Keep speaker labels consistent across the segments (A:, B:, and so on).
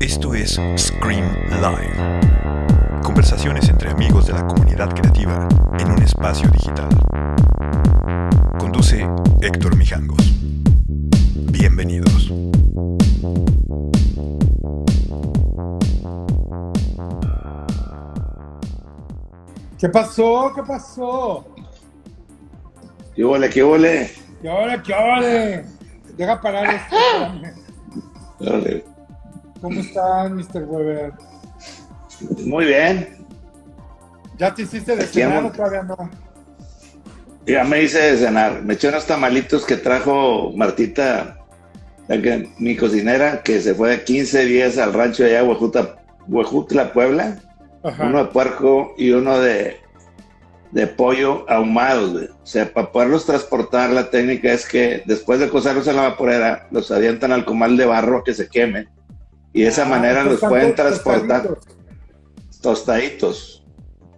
A: Esto es Scream Live. Conversaciones entre amigos de la comunidad creativa en un espacio digital. Conduce Héctor Mijangos. Bienvenidos.
B: ¿Qué pasó? ¿Qué pasó?
C: ¿Qué huele? ¿Qué huele?
B: ¿Qué hora? ¿Qué hora? Deja parar esto.
C: Órale.
B: ¿Cómo están, Mr. Weber?
C: Muy bien.
B: ¿Ya te hiciste de cenar o todavía no?
C: Ya me hice de cenar. Me eché unos tamalitos que trajo Martita, mi cocinera, que se fue 15 días al rancho de allá, Huejutla, Huejutla, Puebla.
B: Ajá.
C: Uno de puerco y uno de, de pollo ahumados. güey. O sea, para poderlos transportar, la técnica es que después de cocerlos en la vaporera, los avientan al comal de barro que se quemen. Y de esa
B: Ah,
C: manera los
B: están
C: pueden transportar
B: tostaditos.
C: tostaditos.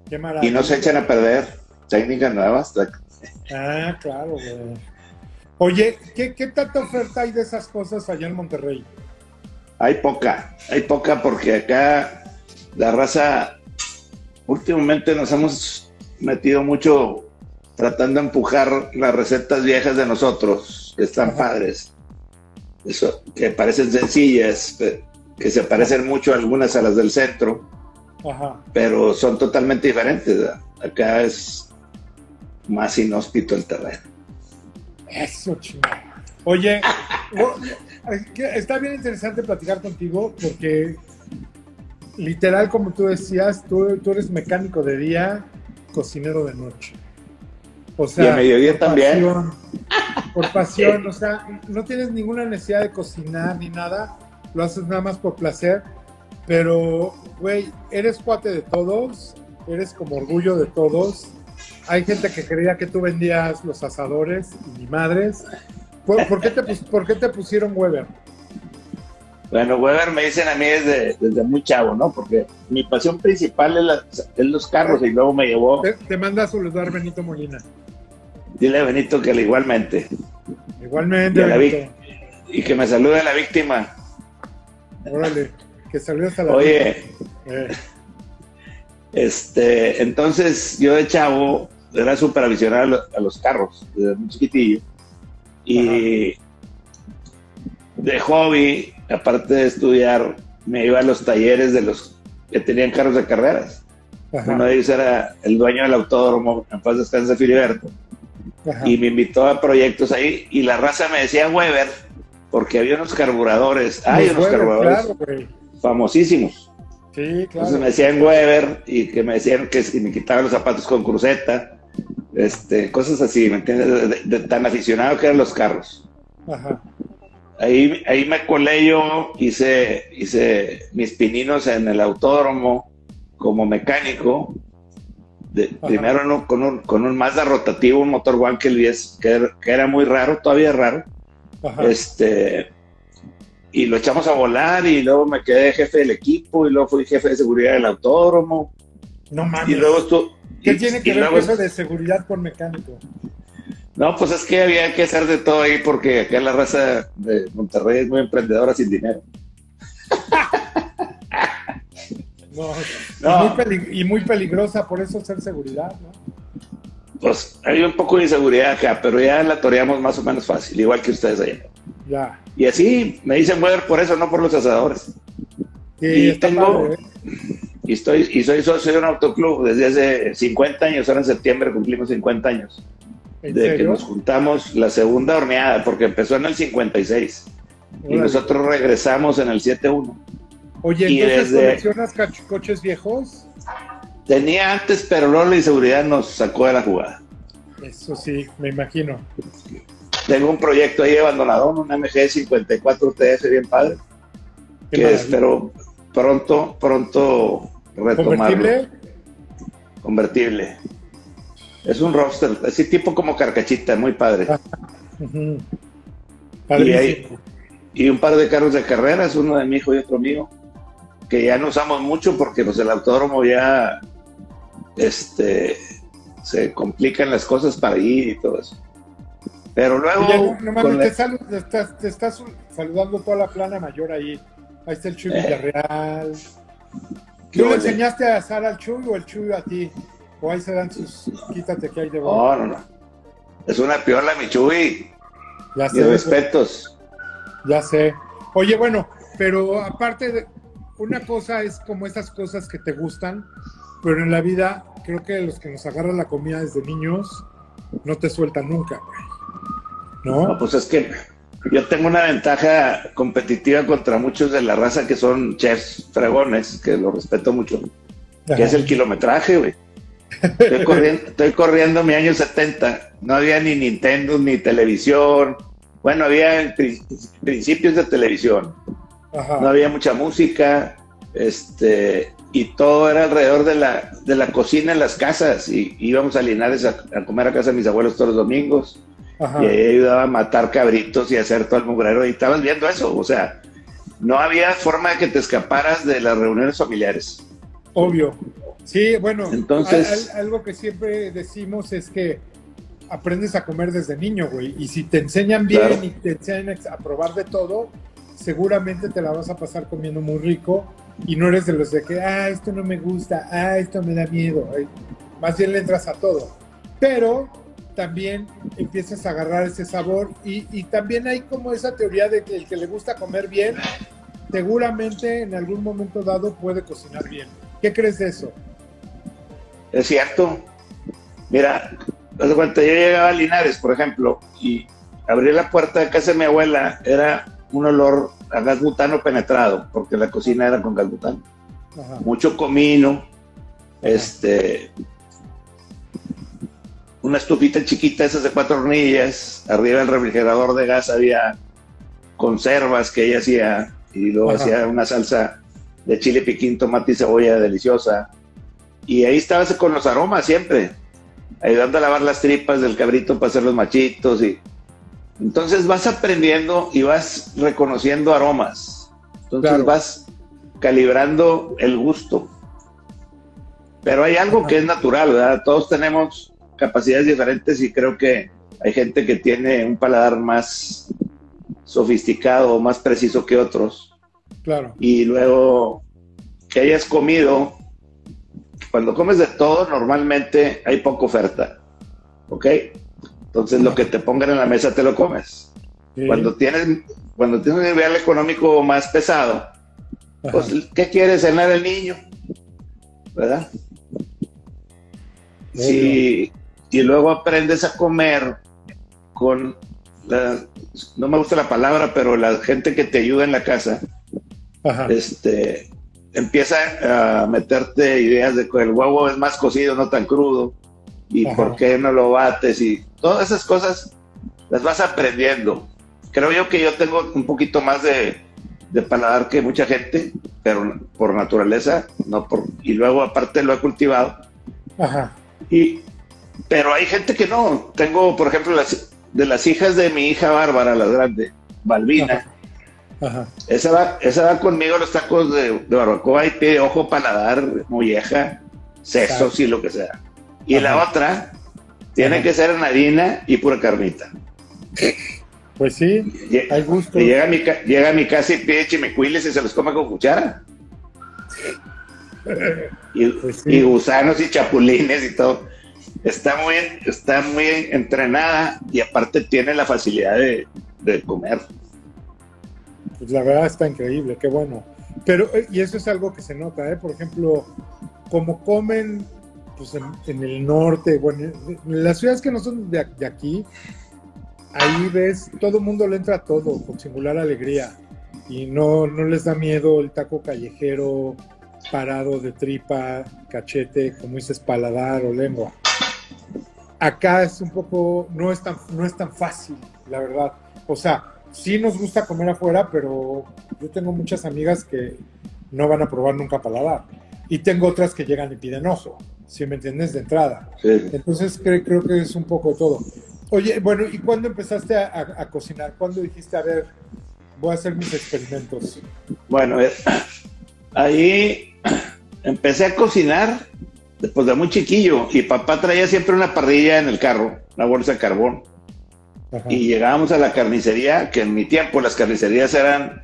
B: Qué maravilla.
C: Y no se echan a perder. Técnica nueva. está-
B: Ah, claro, güey. Oye, ¿qué, ¿qué tanta oferta hay de esas cosas allá en Monterrey?
C: Hay poca, hay poca porque acá la raza, últimamente nos hemos metido mucho tratando de empujar las recetas viejas de nosotros, que están
B: Ajá.
C: padres, eso, que parecen sencillas, que se parecen mucho a algunas a las del centro,
B: Ajá.
C: pero son totalmente diferentes. ¿verdad? Acá es más inhóspito el terreno.
B: Eso, chingado. Oye, está bien interesante platicar contigo porque literal, como tú decías, tú, tú eres mecánico de día, cocinero de noche. O sea,
C: Y a mediodía
B: por
C: también.
B: pasión, por pasión, o sea, no tienes ninguna necesidad de cocinar ni nada, lo haces nada más por placer, pero, güey, eres cuate de todos, eres como orgullo de todos. Hay gente que creía que tú vendías los asadores y ni madres. ¿Por, por qué, te, por qué te pusieron Weber?
C: Bueno, Weber me dicen a mí desde, desde muy chavo, ¿no? Porque mi pasión principal es, la- es los carros y luego me llevó,
B: Te, te manda a saludar Benito Molina.
C: dile a Benito que igualmente,
B: Igualmente,
C: Ya la vi.
B: Benito.
C: y que me salude la víctima.
B: Órale, que salió hasta la
C: Oye,
B: Eh,
C: este, entonces yo de chavo era a, lo- a los carros, desde muy chiquitillo. Y de hobby, aparte de estudiar, me iba a los talleres de los que tenían carros de carreras.
B: ajá,
C: Uno de ellos era el dueño del autódromo, en paz descanse Filiberto.
B: ajá.
C: y me invitó a proyectos ahí y la raza me decía Weber porque había unos carburadores, hay unos
B: Weber,
C: carburadores
B: claro,
C: famosísimos.
B: Sí,
C: Entonces
B: claro.
C: me decían Weber y que me decían que si me quitaba los zapatos con cruceta, este, cosas así, ¿me entiendes? De, de tan aficionado que eran los carros.
B: Ajá.
C: Ahí, ahí me colé yo, hice, hice mis pininos en el autódromo como mecánico. De- primero en un- con, un, con un Mazda rotativo, un motor Wankel 10, que, era- que era muy raro, todavía raro.
B: Ajá.
C: Este, y lo echamos a volar y luego me quedé jefe del equipo y luego fui jefe de seguridad del autódromo.
B: no mames.
C: Y luego estuvo...
B: ¿Qué
C: y-
B: tiene que ver
C: luego-
B: eso de seguridad con mecánico?
C: No, pues es que había que hacer de todo ahí porque acá la raza de Monterrey es muy emprendedora sin dinero.
B: No.
C: No.
B: Y, muy peli- y muy peligrosa, por eso ser seguridad, ¿no?
C: Pues hay un poco de inseguridad acá, pero ya la toreamos más o menos fácil, igual que ustedes allá.
B: Ya.
C: Y así me dicen Weber por eso, no por los asadores.
B: Sí,
C: Y tengo-
B: padre, ¿eh?
C: Y estoy y soy socio de un autoclub desde hace 50 años, ahora en septiembre cumplimos 50 años,
B: ¿En
C: de que nos juntamos la segunda horneada, porque empezó en el 56 y nosotros regresamos en el 71.
B: Oye,
C: y
B: entonces
C: desde-
B: coleccionas coches viejos.
C: Tenía antes, pero luego la inseguridad nos sacó de la jugada.
B: Eso sí, me imagino.
C: Tengo un proyecto ahí abandonado, un MG 54 TS bien padre,
B: Qué
C: que
B: maravilla.
C: espero pronto, pronto retomarlo.
B: ¿Convertible?
C: Convertible. Es un roster, así tipo como carcachita, muy padre.
B: Ah.
C: Y un par de carros de carreras, uno de mi hijo y otro mío, que ya no usamos mucho porque pues el autódromo ya este se complican las cosas para ir y todo eso. Pero luego.
B: no, mames, te, estás, te, estás, saludando toda la plana mayor ahí. Ahí está el Chuy eh. Villarreal. ¿Tú le enseñaste a Sara al Chuy o el Chuy a ti? O ahí se dan sus. Quítate que hay de
C: No, no, no. Es una piola, mi Chuy. Ya sé. respetos.
B: Ya sé. Oye, bueno, pero aparte de. Una cosa es como esas cosas que te gustan, pero en la vida creo que los que nos agarran la comida desde niños no te sueltan nunca, ¿No?
C: ¿No? Pues es que yo tengo una ventaja competitiva contra muchos de la raza que son chefs fregones, que lo respeto mucho, que es el kilometraje, güey. Estoy corriendo, mi año 70, no había ni Nintendo ni televisión, bueno, había principios de televisión, no había mucha música, este, y todo era alrededor de la, de la cocina en las casas, y íbamos a Linares a, a comer a casa de mis abuelos todos los domingos. Y ahí ayudaba a matar cabritos y hacer todo el mugrero y estabas viendo eso, o sea, no había forma de que te escaparas de las reuniones familiares.
B: Obvio. Sí, bueno, Entonces, algo que siempre decimos es que aprendes a comer desde niño, güey, y si te enseñan bien y te enseñan a probar de todo, seguramente te la vas a pasar comiendo muy rico y no eres de los de que, ah, esto no me gusta, ah, esto me da miedo. Más bien le entras a todo. Pero también empiezas a agarrar ese sabor y, también hay como esa teoría de que el que le gusta comer bien, seguramente en algún momento dado puede cocinar bien. ¿Qué crees de eso?
C: Es cierto. Mira, de cuenta, yo llegaba a Linares, por ejemplo, y abrí la puerta de casa de mi abuela, era un olor a gas butano penetrado, porque la cocina era con gas butano. Mucho comino, este, una estufita chiquita, esas de cuatro hornillas. Arriba del refrigerador de gas había conservas que ella hacía y luego hacía una salsa de chile piquín, tomate y cebolla deliciosa. Y ahí estabas con los aromas siempre, ayudando a lavar las tripas del cabrito para hacer los machitos. y Entonces vas aprendiendo y vas reconociendo aromas. Entonces vas calibrando el gusto. Pero hay algo que es natural, ¿verdad? Todos tenemos capacidades diferentes y creo que hay gente que tiene un paladar más sofisticado, más preciso que otros.
B: Claro.
C: Y luego que hayas comido, cuando comes de todo, normalmente hay poca oferta. ¿Ok? Entonces lo que te pongan en la mesa te lo comes. Cuando tienes, cuando tienes un nivel económico más pesado, pues ¿qué quiere cenar el niño? ¿Verdad? Si, y luego aprendes a comer con la, no me gusta la palabra, pero la gente que te ayuda en la casa, este empieza a meterte ideas de que el huevo es más cocido, no tan crudo, y por qué no lo bates, y todas esas cosas las vas aprendiendo. Creo yo que yo tengo un poquito más de, de paladar que mucha gente, pero por naturaleza, no por, y luego aparte lo he cultivado.
B: Ajá.
C: Y, pero hay gente que no. Tengo, por ejemplo, las, de las hijas de mi hija Bárbara, la grande, Balbina. Esa, va, esa va conmigo los tacos de, barbacoa y pide ojo, paladar, molleja, sesos y lo que sea. Y la otra tiene que ser en harina y pura carnita.
B: Pues sí, hay gusto.
C: llega, a mi, llega a mi casa y pide chimicuiles y se los come con cuchara. y, pues y gusanos y chapulines y todo está muy, está muy entrenada y aparte tiene la facilidad de, comer.
B: Pues la verdad está increíble, qué bueno. Pero, eh, y eso es algo que se nota, ¿eh? Por ejemplo, como comen pues en, el norte, bueno, en las ciudades que no son de, aquí, ahí ves, todo el mundo le entra todo, con singular alegría. Y no, no les da miedo el taco callejero parado de tripa, cachete, como dices, paladar o lengua acá es un poco, no es tan, no es tan fácil, la verdad. O sea, sí nos gusta comer afuera, pero yo tengo muchas amigas que no van a probar nunca paladar. Y tengo otras que llegan y piden ojo, si me entiendes, de entrada. Entonces creo, creo que es un poco todo. Oye, bueno, ¿y cuándo empezaste a, cocinar? ¿Cuándo dijiste, a ver, voy a hacer mis experimentos?
C: Bueno, eh, ahí empecé a cocinar después de muy chiquillo y papá traía siempre una parrilla en el carro, una bolsa de carbón. Ajá. Y llegábamos a la carnicería, que en mi tiempo las carnicerías eran,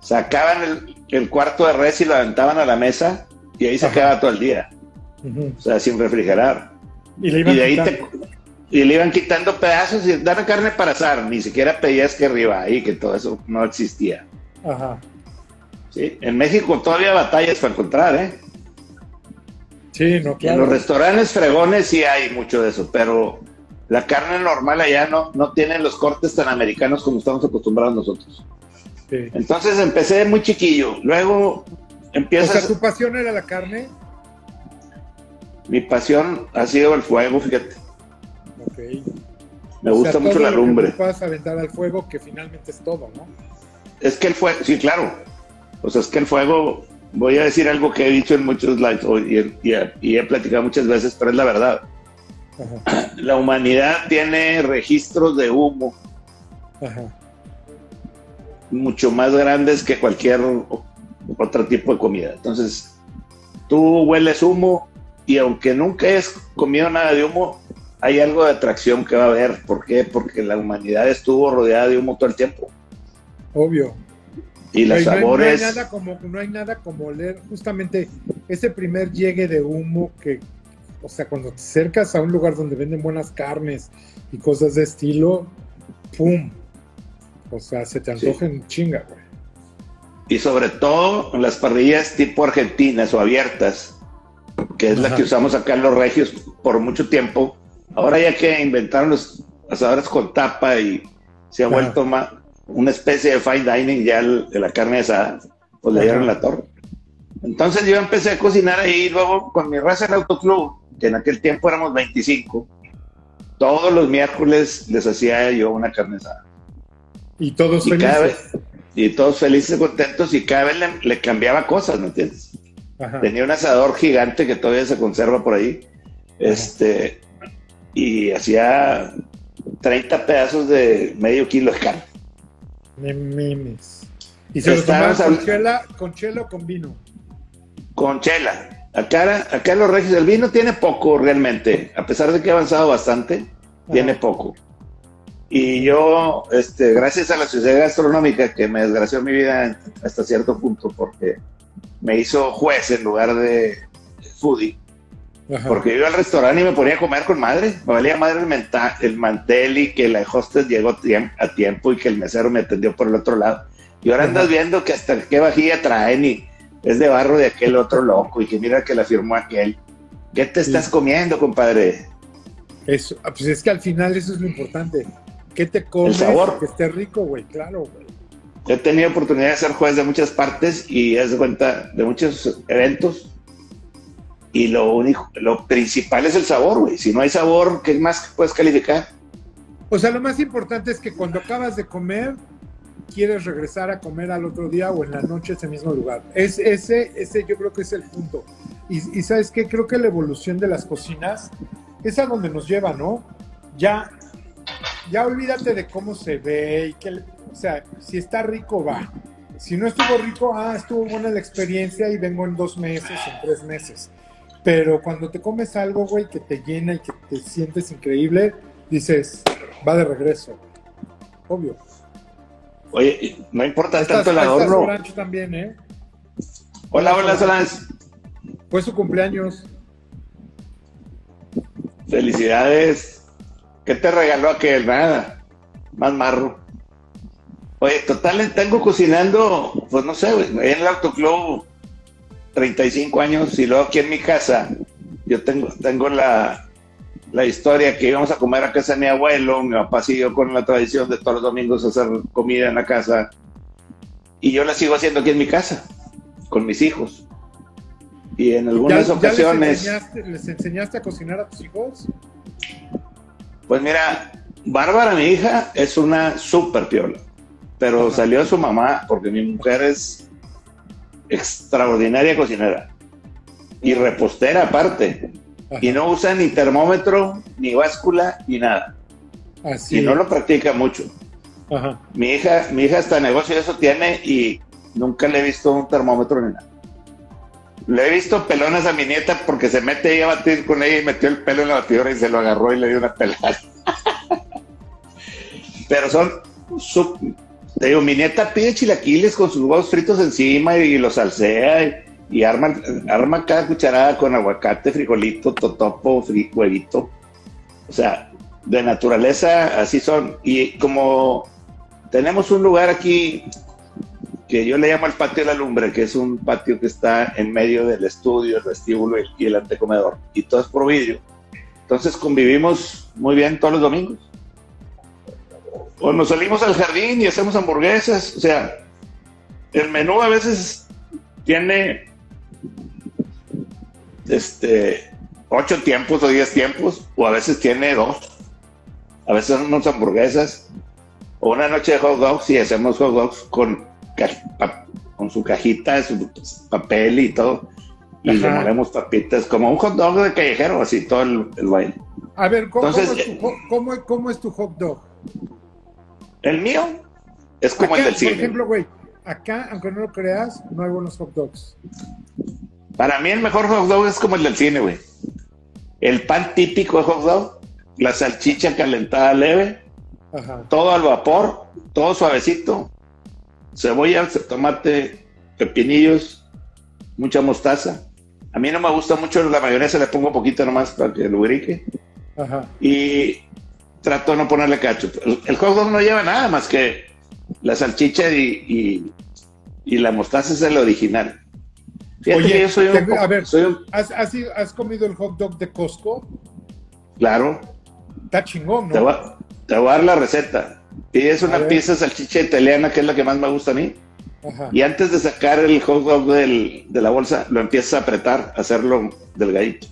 C: sacaban el, el cuarto de res y lo aventaban a la mesa y ahí se Ajá. quedaba todo el día. O sea, sin refrigerar.
B: Y, le iban
C: y de ahí te, y le iban quitando pedazos y dame carne para asar. Ni siquiera pedías que arriba ahí, que todo eso no existía.
B: Ajá.
C: ¿Sí? En México todavía batallas para encontrar, ¿eh?
B: Sí, no, claro.
C: En los restaurantes fregones sí hay mucho de eso, pero la carne normal allá no, no tiene los cortes tan americanos como estamos acostumbrados nosotros.
B: Sí.
C: Entonces empecé muy chiquillo, luego empiezas...
B: O sea, ¿tu pasión era la carne?
C: Mi pasión ha sido el fuego, fíjate.
B: Ok.
C: Me gusta
B: sea,
C: mucho la lumbre.
B: Puedas aventar al fuego, que finalmente es todo, ¿no?
C: Es que el fuego, sí, claro. O sea, es que el fuego, voy a decir algo que he dicho en muchos lives y, y, y he platicado muchas veces, pero es la verdad.
B: Ajá.
C: La humanidad tiene registros de humo
B: Ajá.
C: mucho más grandes que cualquier otro tipo de comida. Entonces, tú hueles humo y aunque nunca hayas comido nada de humo, hay algo de atracción que va a haber. ¿Por qué? Porque la humanidad estuvo rodeada de humo todo el tiempo.
B: Obvio.
C: Y los
B: no hay,
C: sabores.
B: No hay, nada como, no hay nada como oler justamente ese primer llegue de humo que, o sea, cuando te acercas a un lugar donde venden buenas carnes y cosas de estilo, ¡pum! O sea, se te antoja en chinga, güey.
C: Y sobre todo en las parrillas tipo argentinas o abiertas, que es
B: Ajá.
C: la que usamos acá en los regios por mucho tiempo. Ahora ya que inventaron los asadores con tapa y se ha vuelto más una especie de fine dining ya el- de la carne asada, pues le dieron la torre. Entonces yo empecé a cocinar ahí luego con mi raza en autoclub, que en aquel tiempo éramos 25, todos los miércoles les hacía yo una carne asada.
B: Y todos
C: Y
B: felices.
C: vez, y todos felices contentos y cada vez le, le cambiaba cosas, ¿me entiendes?
B: Ajá.
C: Tenía un asador gigante que todavía se conserva por ahí. Este, y hacía 30 pedazos de medio kilo de carne.
B: Me mimes. Y se lo tomaban con chela, con chela o con vino.
C: Con chela. Acá, acá los regios el vino tiene poco realmente. A pesar de que ha avanzado bastante, tiene poco. Y yo, este, gracias a la sociedad gastronómica que me desgració mi vida hasta cierto punto, porque me hizo juez en lugar de foodie.
B: Ajá.
C: Porque yo iba al restaurante y me ponía a comer con madre. Me valía madre el, menta- el mantel y que la hostess llegó a tiempo y que el mesero me atendió por el otro lado. Y ahora andas
B: Ajá.
C: viendo que hasta qué vajilla traen y es de barro de aquel otro loco y que mira que la firmó aquel. ¿Qué te
B: Sí.
C: estás comiendo, compadre?
B: Eso, ah, pues es que al final eso es lo importante. ¿Qué te comes?
C: El sabor.
B: Que esté rico, güey, claro, güey.
C: He tenido oportunidad de ser juez de muchas partes y es de cuenta de muchos eventos. Y lo único, lo principal es el sabor, güey. Si no hay sabor, ¿qué más puedes calificar?
B: O sea, lo más importante es que cuando acabas de comer, quieres regresar a comer al otro día o en la noche a ese mismo lugar. Es, ese, ese yo creo que es el punto. Y, y sabes qué, creo que la evolución de las cocinas es a donde nos lleva, ¿no? Ya, ya olvídate de cómo se ve y que, o sea, si está rico, va. Si no estuvo rico, ah, estuvo buena la experiencia y vengo en dos meses, en tres meses. Pero cuando te comes algo, güey, que te llena y que te sientes increíble, dices, va de regreso. Obvio.
C: Oye, no importa
B: Estás,
C: tanto el adorno.
B: También, ¿eh?
C: Hola, hola, Solange.
B: Fue su cumpleaños.
C: Felicidades. ¿Qué te regaló aquel? Nada. Más marro. Oye, total, tengo cocinando, pues no sé, en el autoclub 35 años y luego aquí en mi casa, yo tengo, tengo la, la historia que íbamos a comer a casa de mi abuelo, mi papá siguió con la tradición de todos los domingos hacer comida en la casa y yo la sigo haciendo aquí en mi casa, con mis hijos. Y en algunas
B: ¿Ya,
C: ocasiones...
B: les, enseñaste, les enseñaste a cocinar a tus hijos?
C: Pues mira, Bárbara, mi hija, es una súper piola, pero
B: Ajá.
C: salió su mamá porque mi mujer es extraordinaria cocinera y repostera aparte. Y no usa ni termómetro, ni báscula, ni nada,
B: Así.
C: y no lo practica mucho.
B: Ajá.
C: Mi hija, mi hija hasta negocio eso tiene y nunca le he visto un termómetro ni nada. Le he visto pelonas a mi nieta porque se mete ella a batir con ella y metió el pelo en la batidora y se lo agarró y le dio una pelada. pero son, te digo, mi nieta pide chilaquiles con sus huevos fritos encima y, los salsea y, arma, arma cada cucharada con aguacate, frijolito, totopo, huevito. O sea, de naturaleza así son. Y como tenemos un lugar aquí que yo le llamo el patio de la lumbre, que es un patio que está en medio del estudio, el vestíbulo y el antecomedor, y todo es por vidrio. Entonces convivimos muy bien todos los domingos. O nos salimos al jardín y hacemos hamburguesas, o sea, el menú a veces tiene este ocho tiempos o diez tiempos, o a veces tiene dos. A veces unas hamburguesas, o una noche de hot dogs y hacemos hot dogs con con su cajita, su papel y todo. Y le papitas, como un hot dog de callejero, así todo el, baile.
B: A ver, ¿cómo, es tu, ¿cómo, es tu, hot dog?
C: El mío es como el del cine.
B: Por ejemplo, güey, acá, aunque no lo creas, no hay buenos hot dogs.
C: Para mí el mejor hot dog es como el del cine, güey. El pan típico de hot dog, la salchicha calentada leve, todo al vapor, todo suavecito, cebolla, tomate, pepinillos, mucha mostaza. A mí no me gusta mucho la mayonesa, le pongo un poquito nomás para que lubrique. Ajá. Y trato de no ponerle cacho. El, hot dog no lleva nada más que la salchicha y, la mostaza es el original.
B: Oye, yo soy un, a ver, ¿has, has, comido el hot dog de Costco?
C: Claro.
B: Está chingón, ¿no?
C: Te voy, te voy a dar la receta. Y es una pieza de salchicha italiana que es la que más me gusta a mí. Y antes de sacar el hot dog de la bolsa, lo empiezas a apretar, a hacerlo delgadito.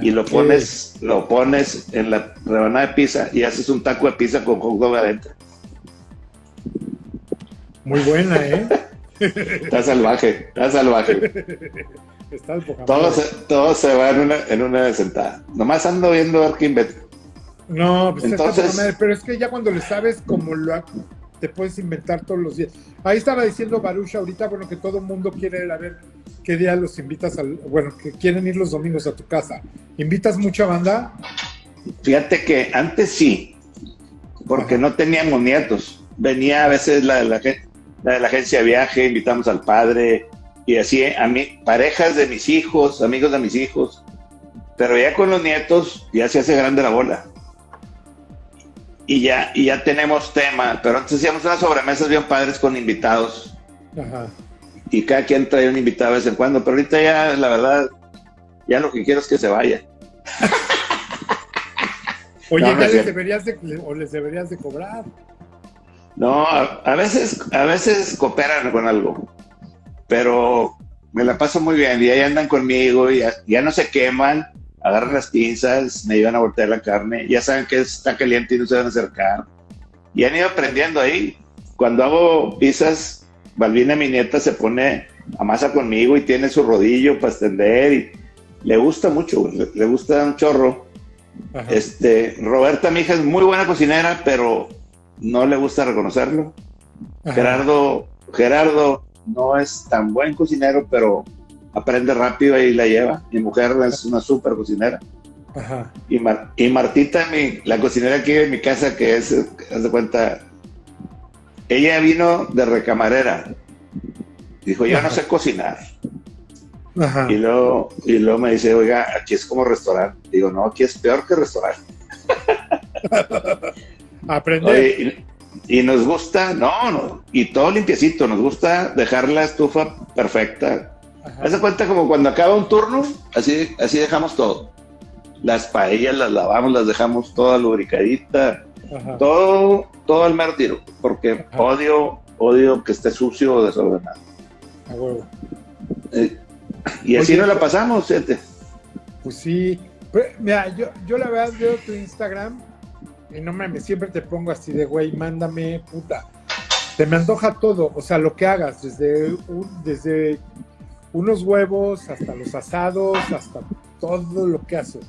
C: Y lo pones, lo pones en la rebanada de pizza y haces un taco de pizza con hot dog adentro.
B: Muy buena, ¿eh?
C: está salvaje, está salvaje. Está todo, se, todo se va en una, en una sentada. Nomás ando viendo a ver qué
B: no, pues Entonces, pero es que ya cuando le sabes como lo te puedes inventar todos los días. Ahí estaba diciendo Baruch ahorita, bueno, que todo el mundo quiere ir a ver qué día los invitas al, bueno, que quieren ir los domingos a tu casa. ¿Invitas mucha banda?
C: Fíjate que antes sí, porque no teníamos nietos. Venía a veces la de la, la de la agencia de viaje, invitamos al padre y así a mí, parejas de mis hijos, amigos de mis hijos. Pero ya con los nietos ya se hace grande la bola y ya, y ya tenemos tema, pero antes hacíamos unas sobremesas bien padres con invitados. Ajá. Y cada quien trae un invitado de vez en cuando, pero ahorita ya, la verdad, ya lo que quiero es que se vaya.
B: Oye, ya les deberías de, o les deberías de cobrar.
C: No, a, veces, a veces cooperan con algo, pero me la paso muy bien y ahí andan conmigo y ya no se queman agarran las pinzas, me ayudan a voltear la carne, ya saben que está caliente y no se van a acercar. Y han ido aprendiendo ahí. Cuando hago pizzas, Balbina, mi nieta, se pone a masa conmigo y tiene su rodillo para extender y le gusta mucho, le, gusta un chorro. Este, Roberta, mi hija, es muy buena cocinera, pero no le gusta reconocerlo. Gerardo, Gerardo no es tan buen cocinero, pero aprende rápido y la lleva. Mi mujer es una súper cocinera. Ajá. Y, y Martita, mi, la cocinera aquí en mi casa, que es, haz de cuenta, ella vino de recamarera. Dijo, yo no sé cocinar. Ajá. Y, luego, y luego me dice, oiga, aquí es como restaurante. Digo, no, aquí es peor que restaurante.
B: Aprende.
C: Y, y, nos gusta, no, no, y todo limpiecito, nos gusta dejar la estufa perfecta, Haz cuenta como cuando acaba un turno, así, así dejamos todo. Las paellas las lavamos, las dejamos toda lubricadita, todo, todo al mero tiro, porque odio, odio que esté sucio o desordenado. A huevo. Eh, y así no la pasamos, gente.
B: Pues sí. mira, yo, yo la verdad veo tu Instagram y no mames, siempre te pongo así de güey, mándame, puta. Te me antoja todo, o sea, lo que hagas, desde, desde unos huevos, hasta los asados, hasta todo lo que haces.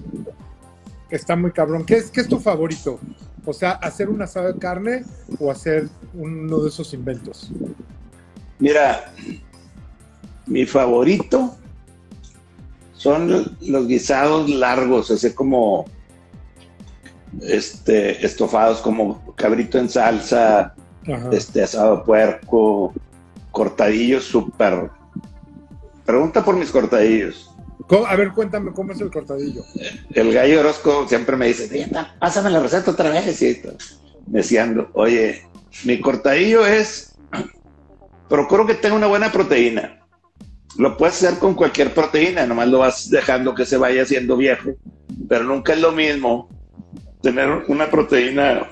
B: Está muy cabrón. ¿Qué es, qué es tu favorito? O sea, hacer un asado de carne o hacer uno de esos inventos.
C: Mira, mi favorito son los guisados largos, así como este, estofados como cabrito en salsa, este asado puerco, cortadillos súper. Pregunta por mis cortadillos.
B: A ver, cuéntame cómo es el cortadillo.
C: El gallo Orozco siempre me dice, pásame la receta otra vez. Y deseando, oye, mi cortadillo es, procuro que tenga una buena proteína. Lo puedes hacer con cualquier proteína, nomás lo vas dejando que se vaya haciendo viejo, pero nunca es lo mismo tener una proteína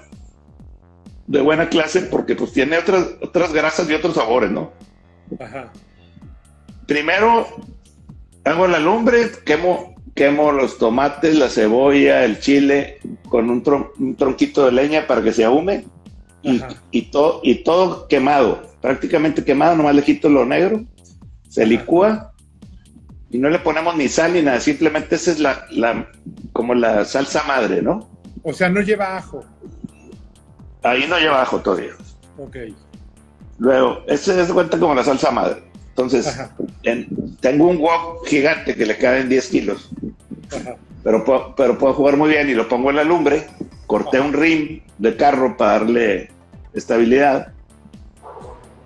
C: de buena clase porque pues tiene otras, otras grasas y otros sabores, ¿no? Ajá. Primero hago la lumbre, quemo, quemo los tomates, la cebolla, el chile con un, tronquito de leña para que se ahume y, y, todo, y todo quemado, prácticamente quemado, nomás le quito lo negro, se licúa y no le ponemos ni sal ni nada, simplemente esa es la, la como la salsa madre, ¿no?
B: O sea, no lleva ajo.
C: Ahí no lleva ajo todavía.
B: Ok.
C: Luego, este se cuenta como la salsa madre. Entonces, tengo un wok gigante que le caben 10 kilos. Pero, puedo, pero puedo jugar muy bien y lo pongo en la lumbre. Corté un rim de carro para darle estabilidad.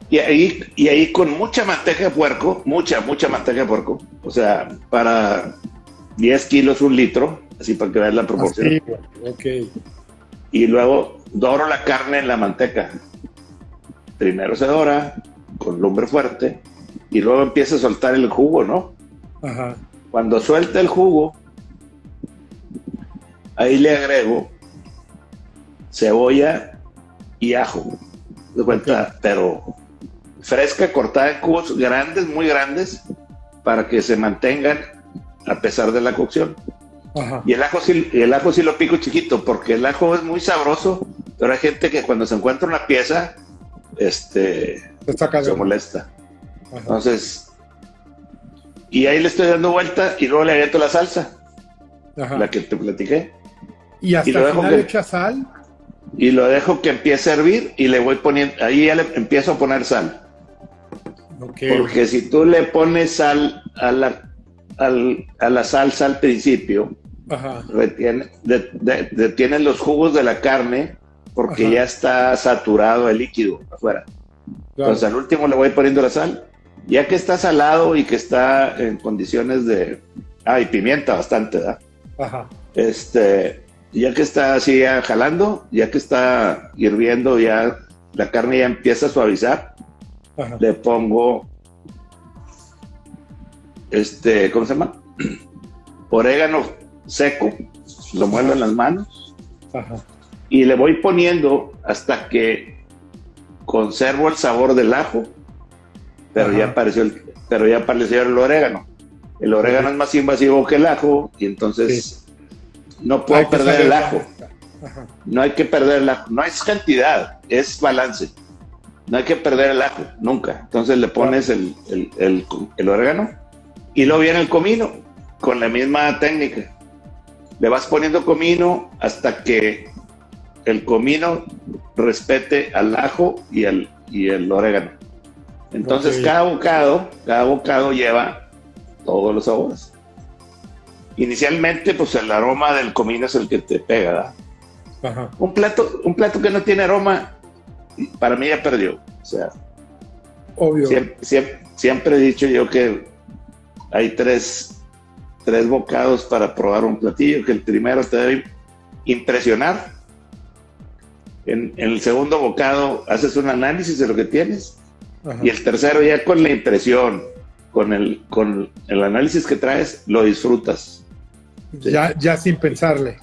C: Y ahí, y ahí con mucha manteca de puerco, mucha, mucha manteca de puerco. O sea, para 10 kilos, un litro, así para que veas la proporción. Y luego doro la carne en la manteca. Primero se dora con lumbre fuerte y luego empieza a soltar el jugo, ¿no? Ajá. Cuando suelta el jugo, ahí le agrego cebolla y ajo. De cuenta, pero fresca, cortada en cubos grandes, muy grandes, para que se mantengan a pesar de la cocción. Y el ajo, sí, el ajo sí lo pico chiquito, porque el ajo es muy sabroso, pero hay gente que cuando se encuentra una pieza, este, se molesta. Entonces, y ahí le estoy dando vuelta y luego le agrego la salsa, la que te platiqué.
B: Y hasta el final que, echa sal.
C: Y lo dejo que empiece a hervir y le voy poniendo, ahí ya le empiezo a poner sal. Porque si tú le pones sal a la, a la salsa al principio, Retiene, detiene los jugos de la carne porque ya está saturado el líquido afuera. Entonces al último le voy poniendo la sal ya que está salado y que está en condiciones de... Ah, y pimienta bastante, ¿verdad? Ajá. Este, ya que está así ya jalando, ya que está hirviendo, ya la carne ya empieza a suavizar, le pongo, este, ¿cómo se llama? Orégano seco, lo muevo en las manos Ajá. y le voy poniendo hasta que conservo el sabor del ajo pero ya apareció el, pero ya apareció el orégano. El orégano es más invasivo que el ajo y entonces no puedo perder el ajo. No hay que perder el ajo. No es cantidad, es balance. No hay que perder el ajo, nunca. Entonces le pones el, el orégano y luego viene el comino con la misma técnica. Le vas poniendo comino hasta que el comino respete al ajo y el, y el orégano. Entonces cada bocado, cada bocado lleva todos los sabores. Inicialmente, pues el aroma del comino es el que te pega. Un plato, un plato que no tiene aroma, para mí ya perdió. O sea,
B: obvio.
C: Siempre, he dicho yo que hay tres, tres bocados para probar un platillo, que el primero te debe impresionar. En, en el segundo bocado haces un análisis de lo que tienes y el tercero ya con la impresión, con el, con el análisis que traes, lo disfrutas.
B: Ya, ya sin pensarle.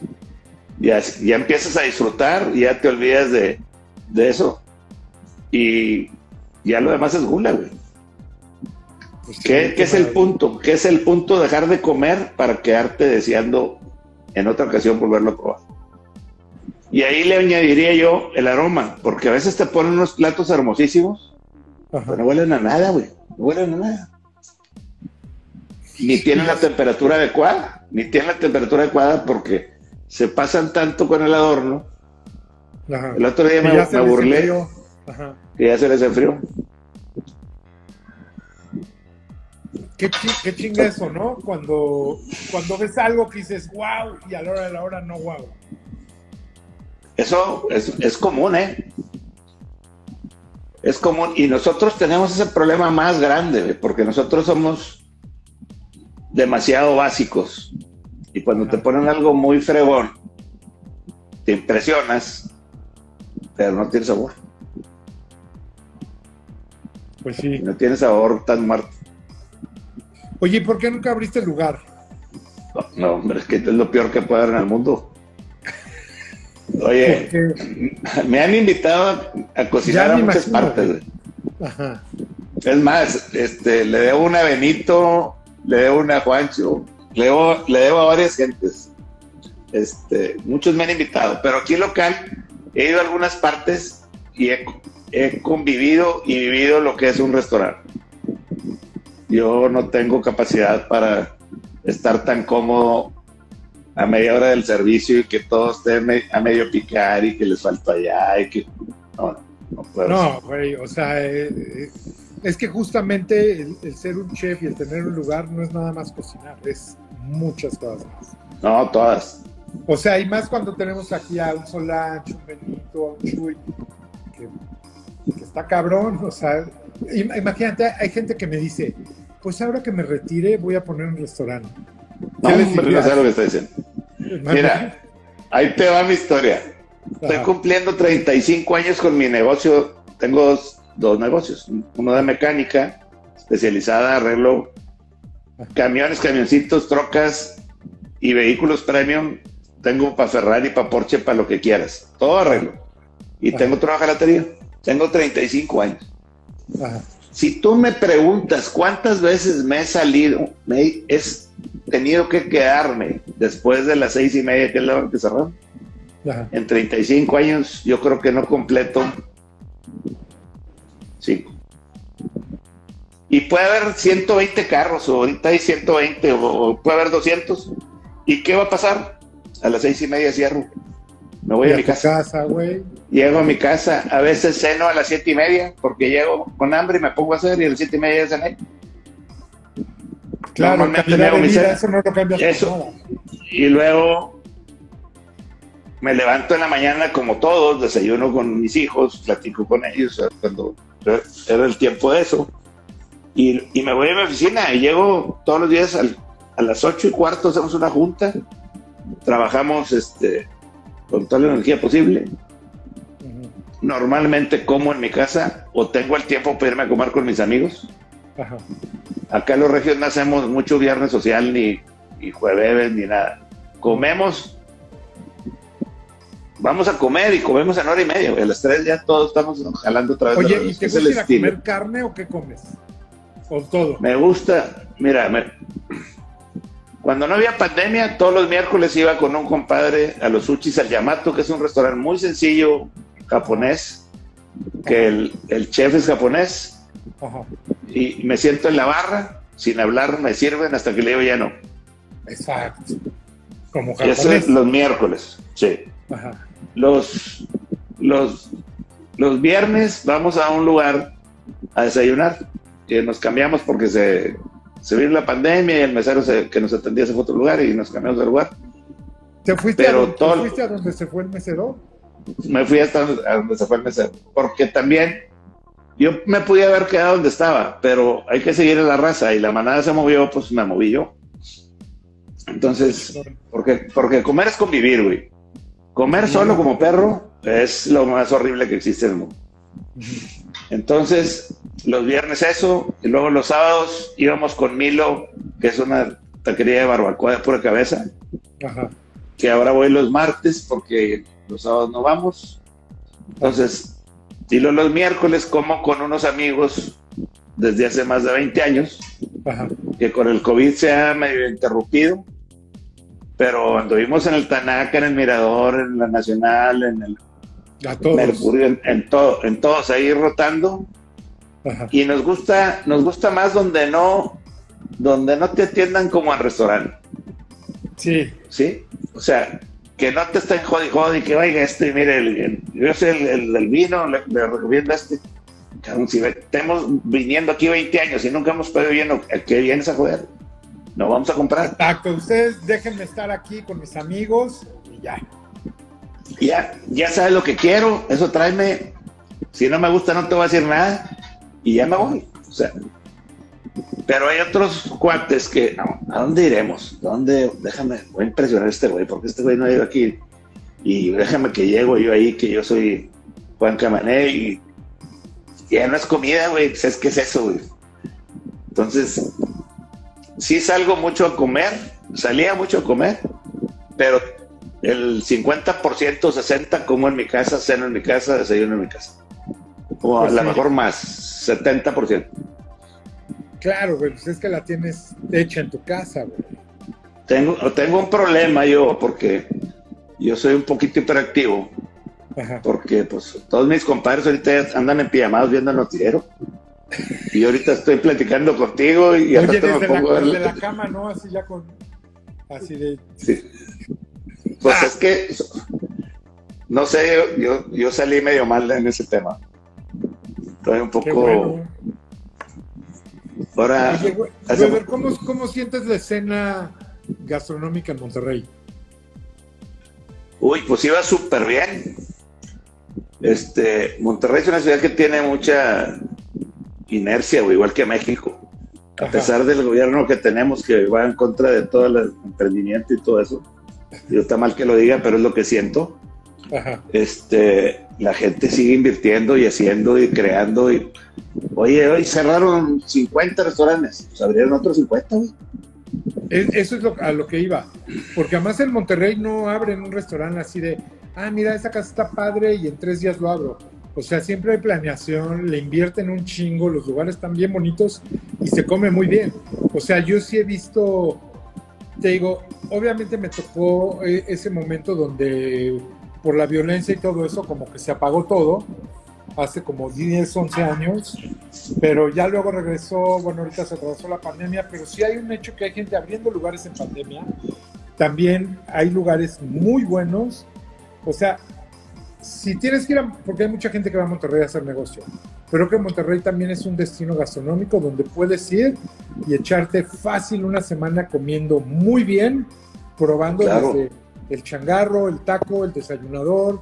C: Ya, ya empiezas a disfrutar, ya te olvidas de, eso. Y ya lo demás es gula, güey. Pues ¿Qué, es el punto? ¿Qué es el punto de dejar de comer para quedarte deseando en otra ocasión volverlo a probar? Y ahí le añadiría yo el aroma, porque a veces te ponen unos platos hermosísimos no huelen a nada, güey. No huelen a nada. Ni tienen la temperatura adecuada. Ni tienen la temperatura adecuada porque se pasan tanto con el adorno. El otro día me, burlé. Que ya se les enfrió.
B: Qué, qué chinga eso, ¿no? Cuando, cuando ves algo que dices wow y a la hora de la hora no wow.
C: Eso es, es común, ¿eh? Es común. Y nosotros tenemos ese problema más grande, porque nosotros somos demasiado básicos. Y cuando te ponen algo muy fregón, te impresionas, pero no tiene sabor.
B: Pues sí.
C: No tiene sabor tan muerto.
B: Oye, ¿y por qué nunca abriste el lugar?
C: No, no, hombre, es que es lo peor que puede haber en el mundo. Oye, me han invitado a, cocinar a muchas
B: imagino,
C: partes.
B: Ajá.
C: Es más, este, le debo una a Benito, le debo una a Juancho, le debo, le debo a varias gentes. Este, muchos me han invitado, pero aquí local he ido a algunas partes y he, he convivido y vivido lo que es un restaurante. Yo no tengo capacidad para estar tan cómodo a media hora del servicio y que todo esté a medio picar y que les falta allá y que no, no, puedo.
B: No, güey, o sea, eh, es que justamente el, el ser un chef y el tener un lugar no es nada más cocinar, es muchas cosas más.
C: No, todas.
B: O sea, y más cuando tenemos aquí a un Solange, un Benito, a un Chuy, que, que está cabrón, o sea, imagínate, hay gente que me dice, pues ahora que me retire voy a poner un restaurante.
C: No,
B: ¿Qué les
C: hombre, no sé lo que está diciendo. Mira, ahí te va mi historia. Estoy
B: Ajá.
C: cumpliendo 35 años con mi negocio. Tengo dos, dos negocios. Uno de mecánica, especializada, arreglo camiones, camioncitos, trocas y vehículos premium. Tengo para Ferrari, para Porsche, para lo que quieras. Todo arreglo. Y
B: Ajá.
C: tengo otra jalatería. Tengo 35 años.
B: Ajá.
C: Si tú me preguntas cuántas veces me he salido, me he es- tenido que quedarme después de las seis y media que es la hora que cerramos, en 35 años, yo creo que no completo cinco. Y puede haber 120 carros, o ahorita hay 120, o, o puede haber 200. ¿Y qué va a pasar? A las seis y media cierro. Me voy a
B: a
C: mi casa.
B: casa.
C: Llego a mi casa, a veces ceno a las siete y media, porque llego con hambre y me pongo a hacer, y a las siete y media ya cené.
B: Claro,
C: mi
B: vida,
C: cena.
B: eso no lo cambias por
C: Eso. Y luego me levanto en la mañana como todos, desayuno con mis hijos, platico con ellos cuando era el tiempo de eso. Y, y me voy a mi oficina y llego todos los días al- a las ocho y cuarto, hacemos una junta, trabajamos este, con toda la energía posible. Normalmente como en mi casa o tengo el tiempo para irme a comer con mis amigos.
B: Ajá.
C: Acá en los regios no hacemos mucho viernes social ni, ni jueves ni nada. Comemos, vamos a comer y comemos en hora y media. A las tres ya todos estamos jalando otra vez.
B: Oye, ¿y te gusta comer carne o qué comes? O todo.
C: Me gusta, mira, me- cuando no había pandemia, todos los miércoles iba con un compadre a los Uchis al Yamato, que es un restaurante muy sencillo japonés, que el, el chef es japonés,
B: Ajá.
C: y me siento en la barra, sin hablar, me sirven hasta que le digo ya no.
B: Exacto. Como
C: Y eso
B: japonés.
C: es los miércoles, sí.
B: Ajá.
C: Los, los, los viernes vamos a un lugar a desayunar, que nos cambiamos porque se, se vino la pandemia y el mesero se- que nos atendía se fue a otro lugar y nos cambiamos de lugar.
B: ¿Te fuiste,
C: Pero
B: a, donde, te
C: todo-
B: fuiste a donde se fue el mesero?
C: Me fui hasta donde, a donde se fue el mesero, porque también yo me podía haber quedado donde estaba, pero hay que seguir en la raza y la manada se movió, pues me moví yo. Entonces, porque, porque comer es convivir, güey. Comer solo como perro es lo más horrible que existe en el mundo. Entonces, los viernes eso, y luego los sábados íbamos con Milo, que es una taquería de barbacoa de pura cabeza,
B: Ajá.
C: que ahora voy los martes porque los sábados no vamos. Entonces, y luego los miércoles como con unos amigos desde hace más de 20 años,
B: Ajá.
C: que con el COVID se ha medio interrumpido, pero anduvimos en el Tanaca, en el Mirador, en la Nacional, en el
B: A todos.
C: Mercurio, en, en todo, en todos ahí rotando.
B: Ajá.
C: Y nos gusta, nos gusta más donde no, donde no te atiendan como al restaurante,
B: Sí.
C: ¿sí? O sea, que no te estén jodi jodi, que oiga este, mire, el, el- yo soy el, el del vino, le, le recomiendo este. Si estamos viniendo aquí 20 años y nunca hemos pedido lleno, ¿a qué vienes a joder? No vamos a comprar.
B: Exacto. Ustedes déjenme estar aquí con mis amigos y ya.
C: Ya, ya sabes lo que quiero, eso tráeme. Si no me gusta, no te voy a decir nada y ya me voy. Pero hay otros cuates que, ¿a dónde iremos? ¿Dónde? Déjame, voy a impresionar a este güey, porque este güey no ha ido aquí. Y déjame que llego yo ahí, que yo soy Juan Camané y ya no es comida, güey. Pues es que es eso, güey? Entonces, sí salgo mucho a comer, salía mucho a comer, pero el 50%, 60% como en mi casa, ceno en mi casa, desayuno en mi casa. O a
B: Pues
C: lo
B: sí.
C: mejor más, 70%.
B: Claro, güey, pues es que la tienes hecha en tu casa, güey.
C: Tengo, tengo un problema yo, porque yo soy un poquito hiperactivo,
B: Ajá.
C: porque pues todos mis compadres ahorita andan en pijamados viendo el noticiero. Y yo ahorita estoy platicando contigo y
B: Oye,
C: hasta me
B: desde la,
C: pongo a ver-
B: desde la cama, ¿no? Así ya con. Así de.
C: Sí. Pues es que, no sé, yo, yo, salí medio mal en ese tema. Estoy un poco...
B: bueno.
C: Ahora,
B: Oye, güey,
C: hace-
B: ¿cómo, ¿cómo sientes la escena gastronómica en Monterrey?
C: uy, pues iba súper bien. Este, Monterrey es una ciudad que tiene mucha inercia, güey, igual que México. A
B: Ajá.
C: pesar del gobierno que tenemos que va en contra de todo el emprendimiento y todo eso. Yo está mal que lo diga, pero es lo que siento.
B: Ajá.
C: este, la gente sigue invirtiendo y haciendo y creando. Y, oye, hoy cerraron 50 restaurantes, pues abrieron otros 50, güey.
B: Es- Eso es lo, a lo que iba. Porque además en Monterrey no abren un restaurante así de, ah, mira, esa casa está padre y en tres días lo abro. O sea, siempre hay planeación, le invierten un chingo, los lugares están bien bonitos y se come muy bien. O sea, yo sí he visto, te digo, obviamente me tocó eh, ese momento donde por la violencia y todo eso, como que se apagó todo, hace como 10, 11 años, pero ya luego regresó, bueno, ahorita se atravesó la pandemia, pero sí hay un hecho que hay gente abriendo lugares en pandemia, también hay lugares muy buenos, o sea, si tienes que ir a, porque hay mucha gente que va a Monterrey a hacer negocio, pero que Monterrey también es un destino gastronómico donde puedes ir y echarte fácil una semana comiendo muy bien, probando
C: Claro.
B: desde el changarro, el taco, el desayunador,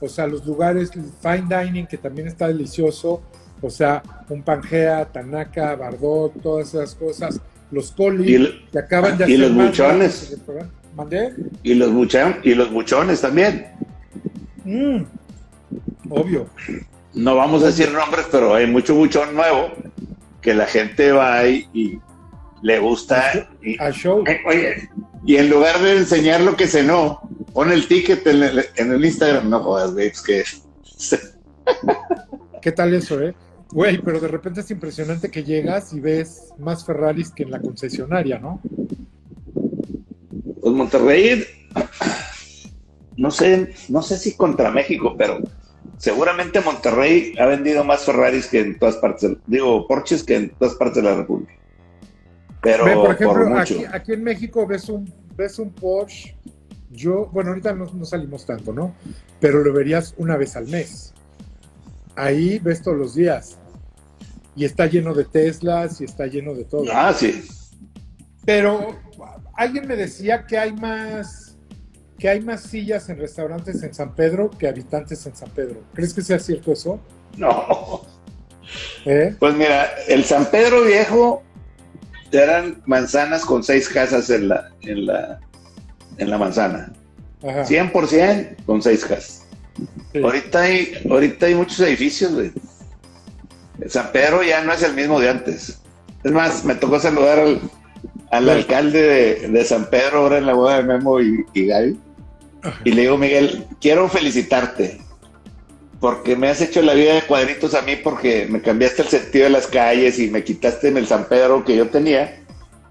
B: o sea, los lugares, el fine dining que también está delicioso, o sea, un Pangea, Tanaka, Bardot, todas esas cosas, los
C: Y,
B: coli
C: l-
B: que acaban de
C: y
B: hacer
C: los
B: más
C: buchones. y los, bucha- y los buchones también.
B: Mm, obvio.
C: No vamos a decir nombres, pero hay mucho buchón nuevo que la gente va y, y le gusta. Y,
B: Al show.
C: Oye, y en lugar de enseñar lo que cenó, pone el ticket en el, en el Instagram. No jodas, güey, es que
B: ¿Qué tal eso, eh? Güey, pero de repente es impresionante que llegas y ves más Ferraris que en la concesionaria, ¿no?
C: Pues Monterrey, no sé, no sé si contra México, pero seguramente Monterrey ha vendido más Ferraris que en todas partes, digo, Porsches que en todas partes de la República. Pero
B: Ve, por
C: por,
B: ejemplo,
C: mucho.
B: aquí, aquí en México ves un, ves un Porsche, yo, bueno, ahorita no, no salimos tanto, ¿no? Pero lo verías una vez al mes. Ahí ves todos los días. Y está lleno de Teslas y está lleno de todo.
C: Ah, sí.
B: Pero alguien me decía que hay más que hay más sillas en restaurantes en San Pedro que habitantes en San Pedro. ¿Crees que sea cierto eso?
C: No.
B: ¿Eh?
C: Pues mira, el San Pedro Viejo eran manzanas con seis casas en la, en la, en la manzana.
B: Ajá.
C: 100% con seis casas.
B: Sí.
C: Ahorita hay, ahorita hay muchos edificios, güey. San Pedro ya no es el mismo de antes. Es más, me tocó saludar al, al
B: Sí.
C: alcalde de, de San Pedro ahora en la boda de Memo y, y Gaby. Y le digo, Miguel, quiero felicitarte porque me has hecho la vida de cuadritos a mí porque me cambiaste el sentido de las calles y me quitaste el San Pedro que yo tenía,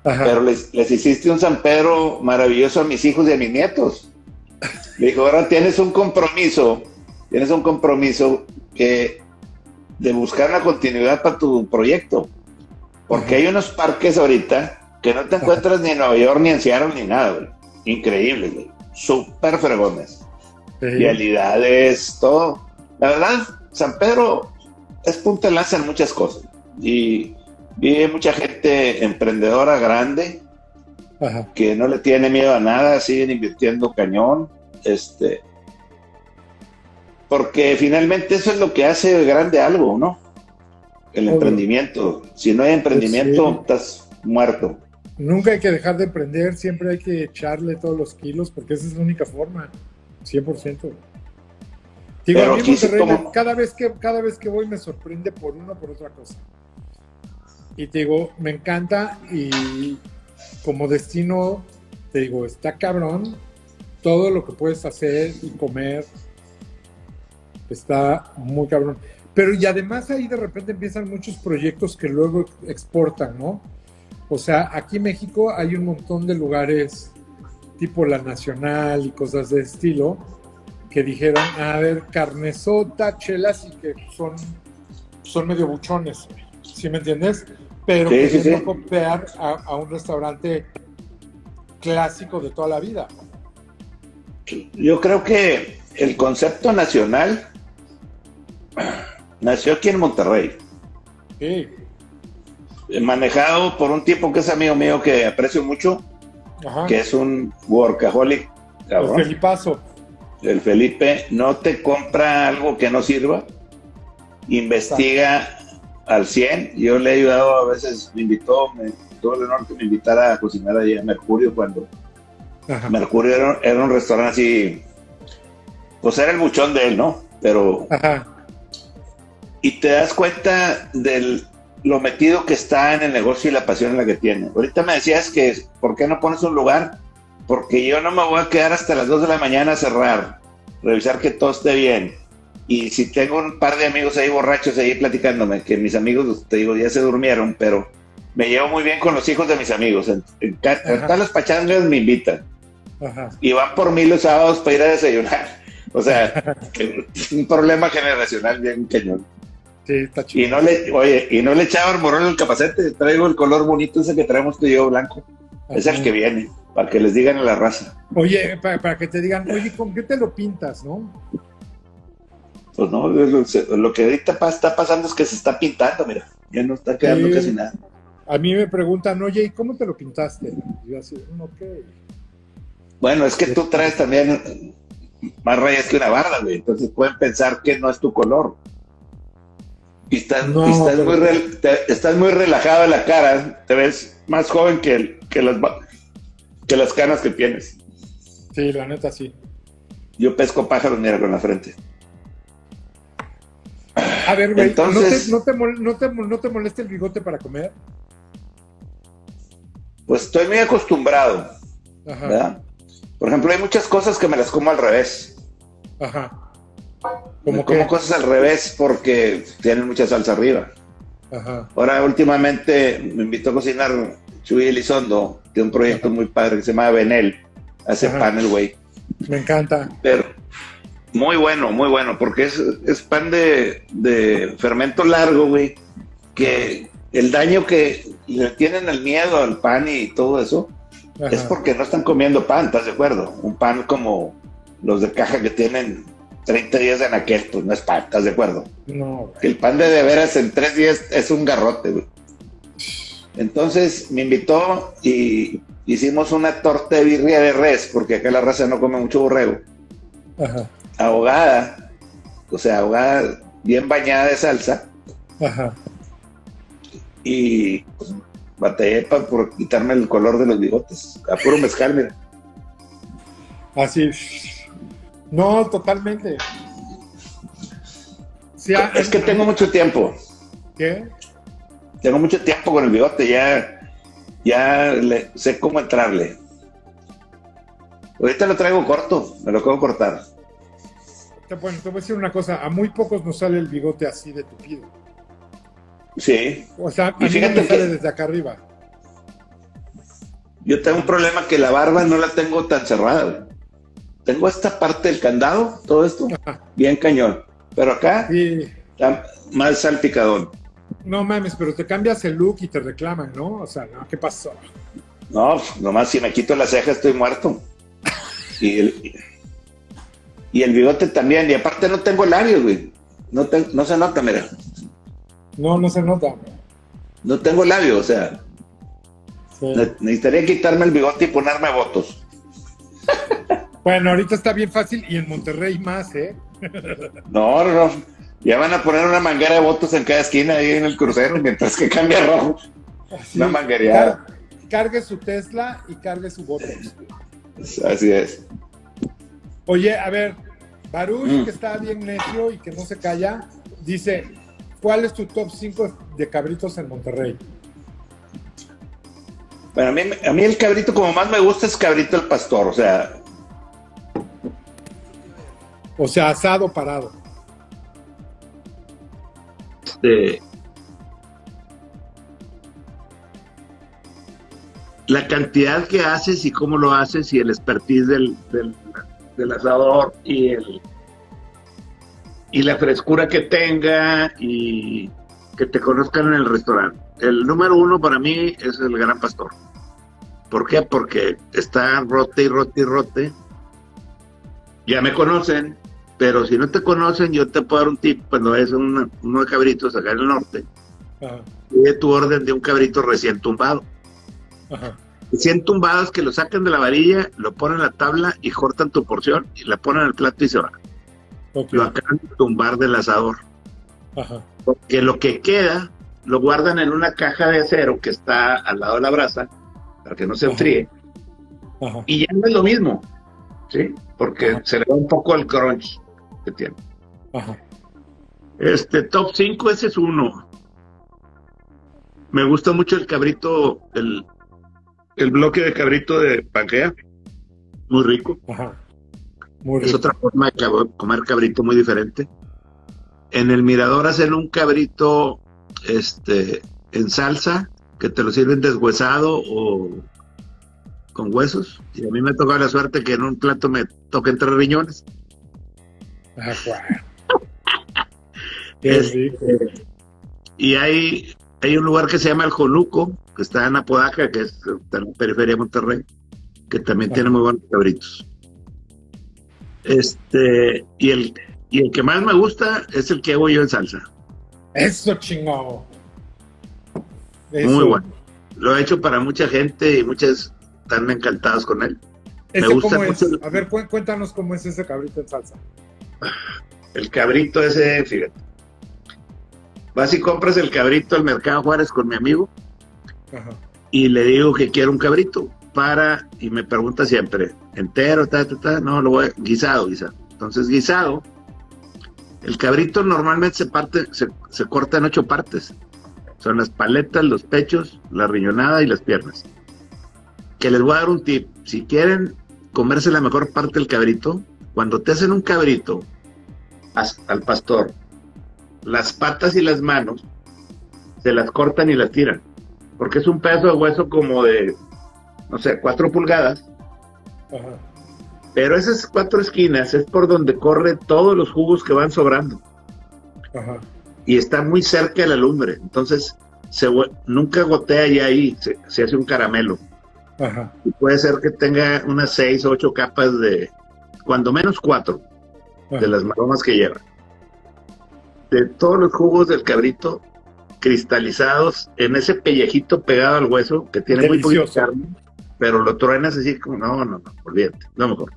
B: Ajá.
C: pero les, les hiciste un San Pedro maravilloso a mis hijos y a mis nietos. Le dijo, ahora tienes un compromiso, tienes un compromiso que de buscar una continuidad para tu proyecto. Porque
B: Ajá.
C: hay unos parques ahorita que no te encuentras ni en Nueva York, ni en Seattle, ni nada, güey. Increíbles, güey. Súper fregones.
B: Sí.
C: Vialidades, todo. La verdad, San Pedro es punta de lanza en muchas cosas. Y vive mucha gente emprendedora grande
B: Ajá.
C: que no le tiene miedo a nada, siguen invirtiendo cañón. Este, porque finalmente eso es lo que hace grande algo, ¿no? El
B: Obvio.
C: emprendimiento. Si no hay emprendimiento,
B: Pues sí.
C: estás muerto.
B: Nunca hay que dejar de emprender, siempre hay que echarle todos los kilos, porque esa es la única forma, 100%. Digo,
C: Pero aquí
B: Monterrey,
C: como-
B: cada, vez que, cada vez que voy me sorprende por una o por otra cosa. Y te digo, me encanta y como destino, te digo, está cabrón todo lo que puedes hacer y comer. Está muy cabrón. Pero y además ahí de repente empiezan muchos proyectos que luego exportan, ¿no? O sea, aquí en México hay un montón de lugares tipo La Nacional y cosas de estilo que dijeron, a ver, carnesota, chelas y que son, son medio buchones, ¿sí me entiendes? Pero
C: Sí,
B: que
C: sí, sí.
B: copiar a, a un restaurante clásico de toda la vida.
C: Yo creo que el concepto nacional nació aquí en Monterrey,
B: Sí,
C: manejado por un tipo que es amigo mío que aprecio mucho,
B: ajá.
C: que es un workaholic,
B: El
C: cabrón.
B: Felipazo.
C: El Felipe no te compra algo que no sirva, investiga al 100. Yo le he ayudado a veces, me invitó, me tuvo el honor que me invitara a cocinar allí a Mercurio cuando
B: Ajá.
C: Mercurio era, era un restaurante así, pues era el buchón de él, ¿no? Pero,
B: Ajá.
C: y te das cuenta de lo metido que está en el negocio y la pasión en la que tiene. Ahorita me decías que, ¿por qué no pones un lugar? Porque yo no me voy a quedar hasta las 2 de la mañana a cerrar, revisar que todo esté bien. Y si tengo un par de amigos ahí borrachos ahí platicándome, que mis amigos, te digo, ya se durmieron, pero me llevo muy bien con los hijos de mis amigos. En, en en todas las pachangas me invitan
B: Ajá.
C: y van por mí los sábados para ir a desayunar. O sea, un problema generacional bien cañón.
B: Sí, está
C: Y no le, oye, y no le echaba morón al capacete, traigo el color bonito ese que traemos tú y yo, blanco. Es el que viene, para que les digan a la raza.
B: Oye, para, para que te digan, oye, ¿con qué te lo pintas, no?
C: Pues no, lo, lo que ahorita está pasando es que se está pintando, mira, ya no está quedando
B: Sí.
C: casi nada.
B: A mí me preguntan, oye, ¿y cómo te lo pintaste? Y yo así, "Mm, ok.
C: Bueno, es que tú traes también más rayas que una barda, güey, entonces pueden pensar que no es tu color. Y estás,
B: No,
C: y estás,
B: pero-
C: muy, te- estás muy relajado en la cara, te ves más joven que, las, ba- que las canas que tienes.
B: Sí, la neta sí.
C: Yo pesco pájaros, mira, con la frente.
B: A ver, güey,
C: Entonces-
B: ¿no, te, no, te, mol- no, te, mol- ¿no te molesta el bigote para comer?
C: Pues estoy muy acostumbrado,
B: Ajá,
C: ¿verdad? Por ejemplo, hay muchas cosas que me las como al revés.
B: ajá. Como
C: cosas al revés porque tienen mucha salsa arriba.
B: ajá,
C: Ahora, últimamente me invitó a cocinar Chuy Elizondo, de un proyecto muy padre que se llama Benel. Hace
B: Ajá.
C: pan el güey.
B: me encanta.
C: Pero muy bueno, muy bueno, porque es, es pan de, de fermento largo, güey. Que el daño que le tienen al miedo al pan y todo eso
B: Ajá.
C: es porque no están comiendo pan, ¿estás de acuerdo? Un pan como los de caja que tienen 30 días de anaquel, pues no es pan, ¿estás de acuerdo?
B: No,
C: Que el pan de de veras en tres días es un garrote, güey. Entonces me invitó y hicimos una torta de birria de res, porque acá la raza no come mucho borrego.
B: ajá,
C: Ahogada, o sea, ahogada, bien bañada de salsa.
B: ajá.
C: Y pues, batallé pa- por quitarme el color de los bigotes. A puro mezcal, mira.
B: Así. No, totalmente. Sí, a-
C: Es que tengo mucho tiempo.
B: ¿Qué?
C: Tengo mucho tiempo con el bigote, ya, ya le- sé cómo entrarle. Ahorita lo traigo corto, me lo puedo cortar.
B: Bueno, te voy a decir una cosa, a muy pocos nos sale el bigote así de tupido.
C: Sí,
B: O sea, a
C: Y
B: mí no
C: fíjate
B: me sale desde acá arriba.
C: yo tengo un problema que la barba no la tengo tan cerrada. Tengo esta parte del candado, todo esto,
B: Ajá.
C: bien cañón. Pero acá,
B: Sí.
C: está más salpicadón.
B: No mames, pero te cambias el look y te reclaman, ¿no? O sea, no, ¿qué pasó?
C: No, nomás si me quito la ceja estoy muerto. Y el, y el bigote también. Y aparte no tengo labios, güey. No, te- no se nota, mira.
B: No, no se nota.
C: No tengo labios, o sea,
B: Sí.
C: ne- necesitaría quitarme el bigote y ponerme votos.
B: Bueno, ahorita está bien fácil y en Monterrey más, ¿eh?
C: No, no. Ya van a poner una manguera de votos en cada esquina ahí en el crucero mientras que cambia rojo.
B: Así,
C: Una manguereada.
B: car- cargue su Tesla y cargue su Botox.
C: Así es.
B: Oye, a ver, Baruch,
C: Mm.
B: que está bien necio y que no se calla, dice, ¿cuál es tu top 5 de cabritos en Monterrey?
C: Bueno, a mí, a mí el cabrito como más me gusta es cabrito el pastor. O sea,
B: O sea, asado parado.
C: este, la cantidad que haces y cómo lo haces y el expertise del, del, del asador y el y la frescura que tenga y que te conozcan en el restaurante. El número uno para mí es el Gran Pastor. ¿Por qué? Porque está rote y rote y rote. Ya me conocen, pero si no te conocen, yo te puedo dar un tip cuando es un, uno de cabritos acá en el norte.
B: Ajá,
C: Pide tu orden de un cabrito recién tumbado.
B: ajá.
C: Recién tumbado es que lo sacan de la varilla, lo ponen en la tabla y cortan tu porción y la ponen al plato y se va. Lo acaban de tumbar del asador.
B: ajá,
C: Porque lo que queda lo guardan en una caja de acero que está al lado de la brasa para que no se enfríe.
B: ajá,
C: Y ya no es lo mismo, ¿sí? Porque
B: Ajá.
C: se le da un poco el crunch que tiene.
B: ajá.
C: Este top 5, ese es uno. Me gusta mucho el cabrito, el, el bloque de cabrito de Pangea. Muy rico.
B: Ajá. Muy
C: Es otra forma de comer cabrito muy diferente. En el mirador hacen un cabrito este, en salsa, que te lo sirven deshuesado o con huesos. Y a mí me tocó la suerte que en un plato me toquen tres riñones.
B: Ah, guau. Qué
C: Es-
B: rico.
C: Y hay, hay un lugar que se llama El Joluco, que está en Apodaca, que es está en la periferia de Monterrey, que también tiene muy buenos cabritos. Este, y el, y el que más me gusta es el que hago yo en salsa.
B: Eso chingado. Eso.
C: Muy bueno. Lo he hecho para mucha gente y muchas están encantadas con él.
B: ¿Ese
C: Me gusta
B: cómo es?
C: mucho
B: A ver, cu- cuéntanos cómo es ese cabrito en salsa.
C: El cabrito ese, fíjate. Vas y compras el cabrito al Mercado Juárez con mi amigo
B: Ajá.
C: y le digo que quiero un cabrito para, y me pregunta siempre, entero, ta, ta, ta, no, lo voy a, guisado, guisado. Entonces, guisado, el cabrito normalmente se parte, se, se corta en ocho partes. Son las paletas, los pechos, la riñonada y las piernas. Que les voy a dar un tip. Si quieren comerse la mejor parte del cabrito, cuando te hacen un cabrito al pastor, las patas y las manos se las cortan y las tiran. Porque es un pedazo de hueso como de, no sé, cuatro pulgadas.
B: Ajá.
C: Pero esas cuatro esquinas es por donde corre todos los jugos que van sobrando.
B: Ajá.
C: Y está muy cerca de la lumbre. Entonces, se, nunca gotea ya ahí, se, se hace un caramelo.
B: Ajá.
C: Y puede ser que tenga unas seis o ocho capas de, cuando menos cuatro, de las maromas que lleva. De todos los jugos del cabrito cristalizados en ese pellejito pegado al hueso que tiene muy poquita carne, pero lo truenas así como, no, no, no, olvídate, no mejor.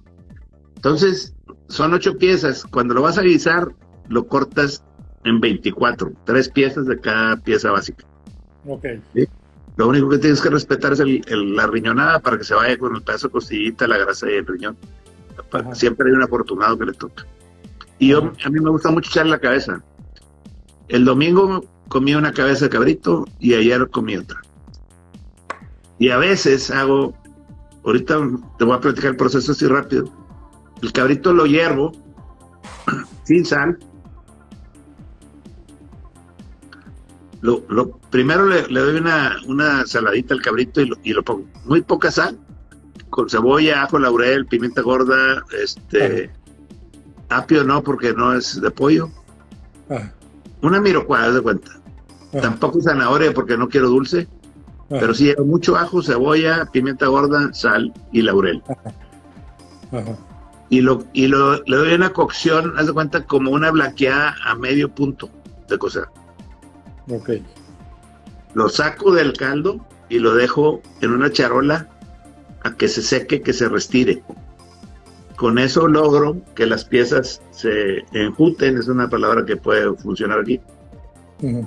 C: Entonces, son ocho piezas. Cuando lo vas a guisar, lo cortas en 24, tres piezas de cada pieza básica.
B: Ok.
C: Lo único que tienes que respetar es el- el- la riñonada para que se vaya con el pedazo de costillita, la grasa y el riñón.
B: Ajá.
C: Siempre hay un afortunado que le toca. Y yo, a mí me gusta mucho echarle la cabeza. El domingo comí una cabeza de cabrito y ayer comí otra. Y a veces hago, ahorita te voy a platicar el proceso así rápido. El cabrito lo hiervo sin sal. Lo, lo- primero le, le doy una, una saladita al cabrito y lo, y lo pongo. Muy poca sal, con cebolla, ajo, laurel, pimienta gorda, este, apio no, porque no es de pollo.
B: Ajá.
C: Una mirocuada, haz de cuenta.
B: Ajá.
C: Tampoco zanahoria porque no quiero dulce, pero sí mucho ajo, cebolla, pimienta gorda, sal y laurel. Y, lo, y lo, le doy una cocción, haz de cuenta, como una blanqueada a medio punto de cocer.
B: Ok.
C: Lo saco del caldo y lo dejo en una charola a que se seque, que se restire. con eso logro que las piezas se enjuten, es una palabra que puede funcionar aquí,
B: Ujú.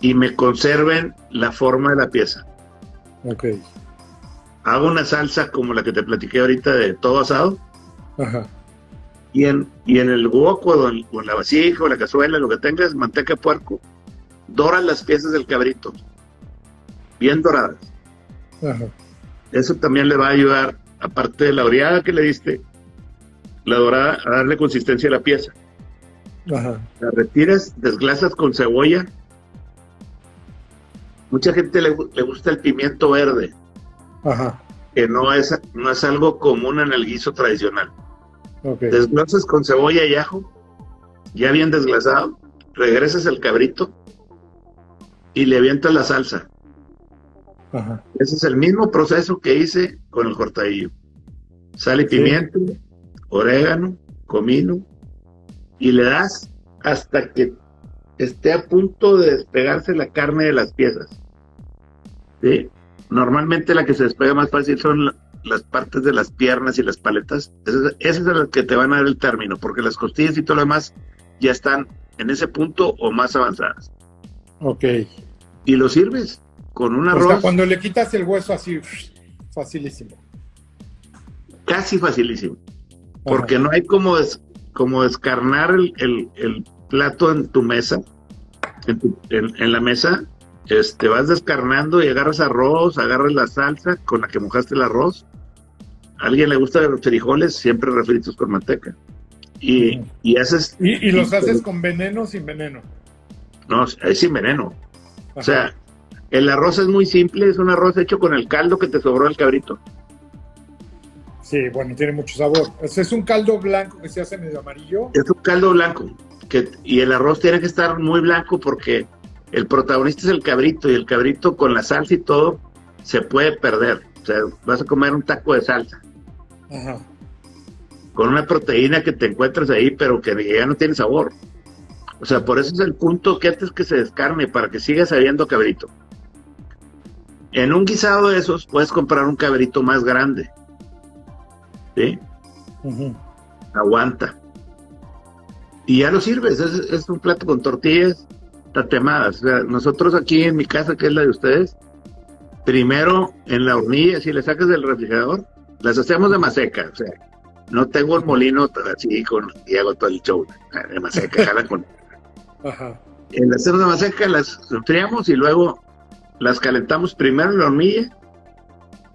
C: y me conserven la forma de la pieza.
B: Ok.
C: Hago una salsa como la que te platiqué ahorita de todo asado,
B: Ajá.
C: y en, y en el wok o en, o en la vasija o la cazuela, lo que tengas, manteca de puerco, doras las piezas del cabrito, bien doradas.
B: Ajá.
C: Eso también le va a ayudar, aparte de la oreada que le diste, la dorada, a darle consistencia a la pieza.
B: Ajá.
C: La retiras, desglasas con cebolla. Mucha gente le, le gusta el pimiento verde,
B: Ajá.
C: que no es, no es algo común en el guiso tradicional.
B: Ok.
C: Desglasas con cebolla y ajo, ya bien desglasado, regresas el cabrito y le avientas la salsa.
B: Ajá.
C: Ese es el mismo proceso que hice con el cortadillo. Sal y
B: Sí.
C: pimiento, orégano, comino, y le das hasta que esté a punto de despegarse la carne de las piezas. ¿Sí? Normalmente la que se despega más fácil son la- las partes de las piernas y las paletas. Esas, esas son las que te van a dar el término, porque las costillas y todo lo demás ya están en ese punto o más avanzadas.
B: Ok.
C: Y lo sirves con un
B: O
C: arroz.
B: sea, cuando le quitas el hueso así, facilísimo.
C: casi facilísimo. Porque no hay como, des- como descarnar el, el- el plato en tu mesa, en, tu- en- en la mesa, este, vas descarnando y agarras arroz, agarras la salsa con la que mojaste el arroz. A alguien le gusta los frijoles, siempre refritos con manteca. Y, y haces,
B: ¿Y, y los haces con veneno o sin veneno?
C: no, es sin veneno. O sea, el arroz es muy simple, es un arroz hecho con el caldo que te sobró del cabrito.
B: Sí, bueno, tiene mucho sabor. Es un caldo blanco que se hace medio amarillo.
C: es un caldo blanco. Que, y el arroz tiene que estar muy blanco porque el protagonista es el cabrito y el cabrito con la salsa y todo se puede perder. O sea, vas a comer un taco de salsa
B: Ajá.
C: con una proteína que te encuentras ahí, pero que ya no tiene sabor. O sea, por eso es el punto que antes que se descarne para que siga sabiendo cabrito. En un guisado de esos puedes comprar un cabrito más grande. ¿Sí? Aguanta. Y ya lo sirves, es, es un plato con tortillas tatemadas. O sea, nosotros aquí en mi casa, que es la de ustedes, primero en la hornilla, si le sacas del refrigerador, las hacemos de maseca. O sea, no tengo el molino así con y hago todo el show de maseca. jalan con,
B: Ajá.
C: en las hacemos de maseca las enfriamos y luego las calentamos primero en la hornilla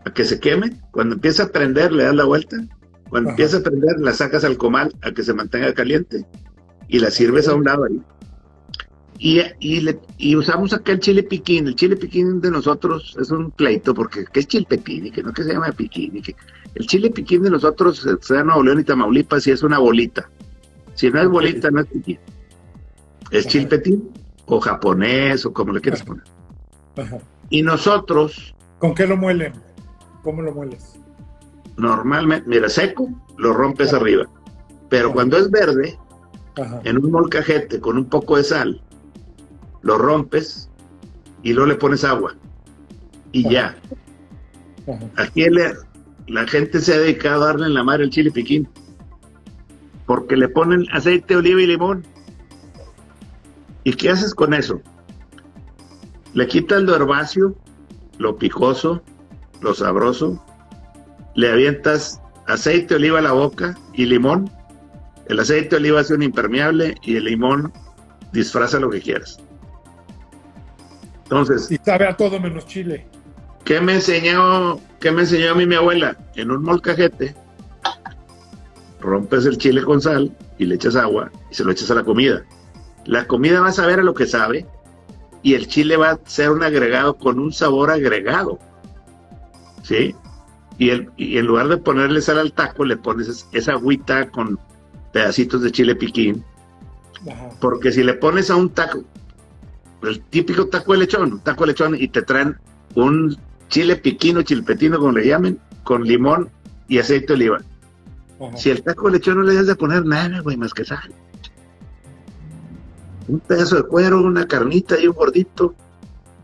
C: a que se quemen. Cuando empieza a prender, le das la vuelta. Cuando
B: Ajá.
C: empieza a prender, la sacas al comal a que se mantenga caliente y la sirves a un lado ahí. Y, y, le- y usamos acá el chile piquín. El chile piquín de nosotros es un pleito porque ¿qué es chile piquín? Y que no que se llama piquín. Y que el chile piquín de nosotros, eh, sea Nuevo León y Tamaulipas, y es una bolita. Si no es bolita, no es piquín. Es chilpetín o japonés o como le quieras poner.
B: Ajá.
C: Y nosotros,
B: ¿Con qué lo muelen? ¿Cómo lo mueles?
C: normalmente, mira, seco, lo rompes
B: Ajá.
C: arriba. Pero
B: Ajá.
C: cuando es verde, en un molcajete con un poco de sal, lo rompes y luego le pones agua. Y ya. Aquí la gente se ha dedicado a darle en la madre el chile piquín. Porque le ponen aceite, oliva y limón. ¿Y qué haces con eso? Le quitas lo herbáceo, lo picoso, lo sabroso. Le avientas aceite, oliva a la boca y limón. El aceite de oliva hace un impermeable y el limón disfraza lo que quieras. Entonces,
B: Y sabe a todo menos chile.
C: ¿Qué me enseñó, qué me enseñó a mí mi abuela? En un molcajete, rompes el chile con sal y le echas agua y se lo echas a la comida. La comida va a saber a lo que sabe y el chile va a ser un agregado con un sabor agregado. ¿Sí? Y, el, y en lugar de ponerle sal al taco, le pones es- esa agüita con pedacitos de chile piquín.
B: Ajá.
C: Porque si le pones a un taco, el típico taco de lechón, taco de lechón, y te traen un chile piquino, chilpetino, como le llamen, con limón y aceite de oliva.
B: Ajá.
C: Si el taco de lechón no le das de poner nada, güey, más que sal. Un pedazo de cuero, una carnita y un gordito.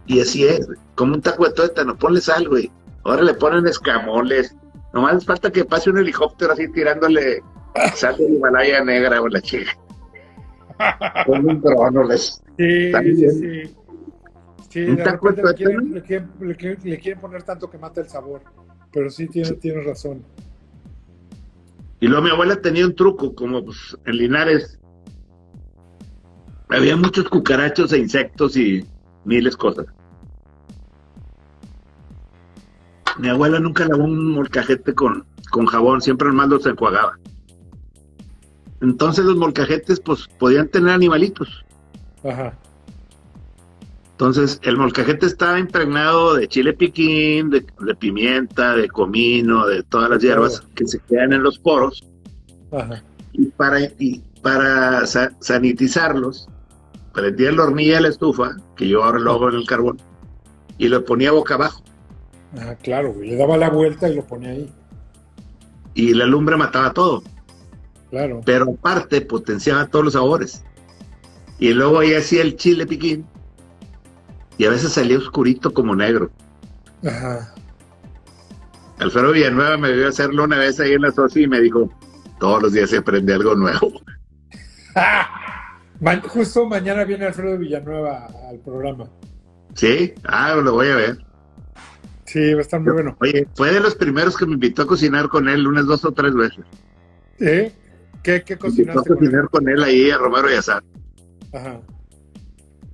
C: Y así es, como un taco de tuétano, ponle sal, güey. Ahora le ponen escamoles, Nomás falta que pase un helicóptero así tirándole sal de Himalaya negra o la chica. Con un trono les.
B: Sí, sí, sí. Sí,
C: Un
B: de
C: taco de
B: repente le quieren, le, quieren, le quieren- le quieren poner tanto que mata el sabor. Pero sí, tienes, tienes razón.
C: Y luego mi abuela tenía un truco, como pues, en Linares había muchos cucarachos e insectos y miles cosas. Mi abuela nunca lavó un molcajete con, con jabón, siempre nomás los enjuagaba. Entonces los molcajetes pues podían tener animalitos.
B: Ajá.
C: Entonces el molcajete estaba impregnado de chile piquín, de, de pimienta, de comino, de todas las hierbas que se quedan en los poros.
B: Ajá.
C: y para, y para sa- sanitizarlos, prendía la hornilla de la estufa, que yo ahora lo hago en el carbón, y lo ponía boca abajo.
B: Ajá, claro. Le daba la vuelta y lo ponía ahí.
C: Y la lumbre mataba todo,
B: Claro.
C: pero aparte potenciaba todos los sabores. Y luego ahí hacía el chile piquín, y a veces salía oscurito como negro.
B: Ajá.
C: Alfredo Villanueva me vio hacerlo una vez ahí en la socia y me dijo, todos los días se aprende algo nuevo.
B: Ma- justo mañana viene Alfredo Villanueva al programa.
C: ¿Sí? Ah, lo voy a ver.
B: Sí, va a estar muy bueno.
C: Oye, fue de los primeros que me invitó a cocinar con él unas dos o tres veces.
B: ¿Eh? ¿Qué, qué
C: Me invitó a
B: cocinaste? con él?
C: cocinar con él ahí a Romero y Azar.
B: Ajá.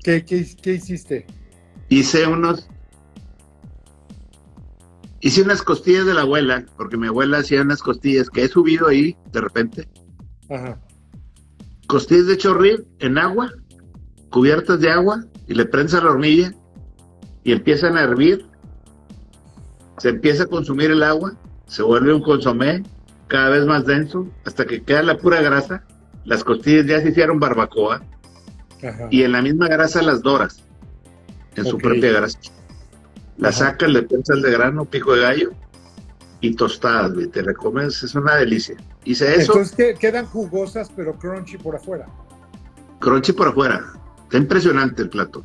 B: ¿Qué, qué, qué hiciste?
C: Hice unos. Hice unas costillas de la abuela, porque mi abuela hacía unas costillas que he subido ahí de repente.
B: Ajá.
C: Costillas de chorril en agua, cubiertas de agua, y le prendes a la hornilla y empiezan a hervir. Se empieza a consumir el agua, se vuelve un consomé cada vez más denso, hasta que queda la pura grasa. Las costillas ya se hicieron barbacoa.
B: Ajá.
C: y en la misma grasa las doras, en su propia grasa. Las
B: Ajá.
C: sacas, le piensas de grano, pico de gallo y tostadas, güey, te la comes, es una delicia. Hice eso,
B: Entonces que- quedan jugosas pero crunchy por afuera.
C: crunchy por afuera. Está impresionante el plato.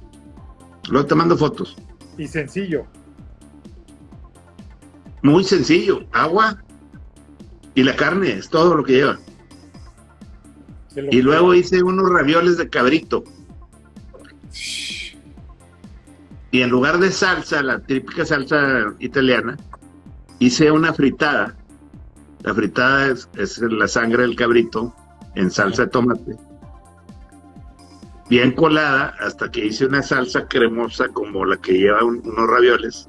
C: Luego te mando fotos.
B: Y sencillo.
C: Muy sencillo, agua y la carne, es todo lo que lleva.
B: Lo-
C: Y luego hice unos ravioles de cabrito. Y en lugar de salsa, la típica salsa italiana, hice una fritada. La fritada es, es la sangre del cabrito en salsa de tomate. Bien colada hasta que hice una salsa cremosa como la que lleva un- unos ravioles.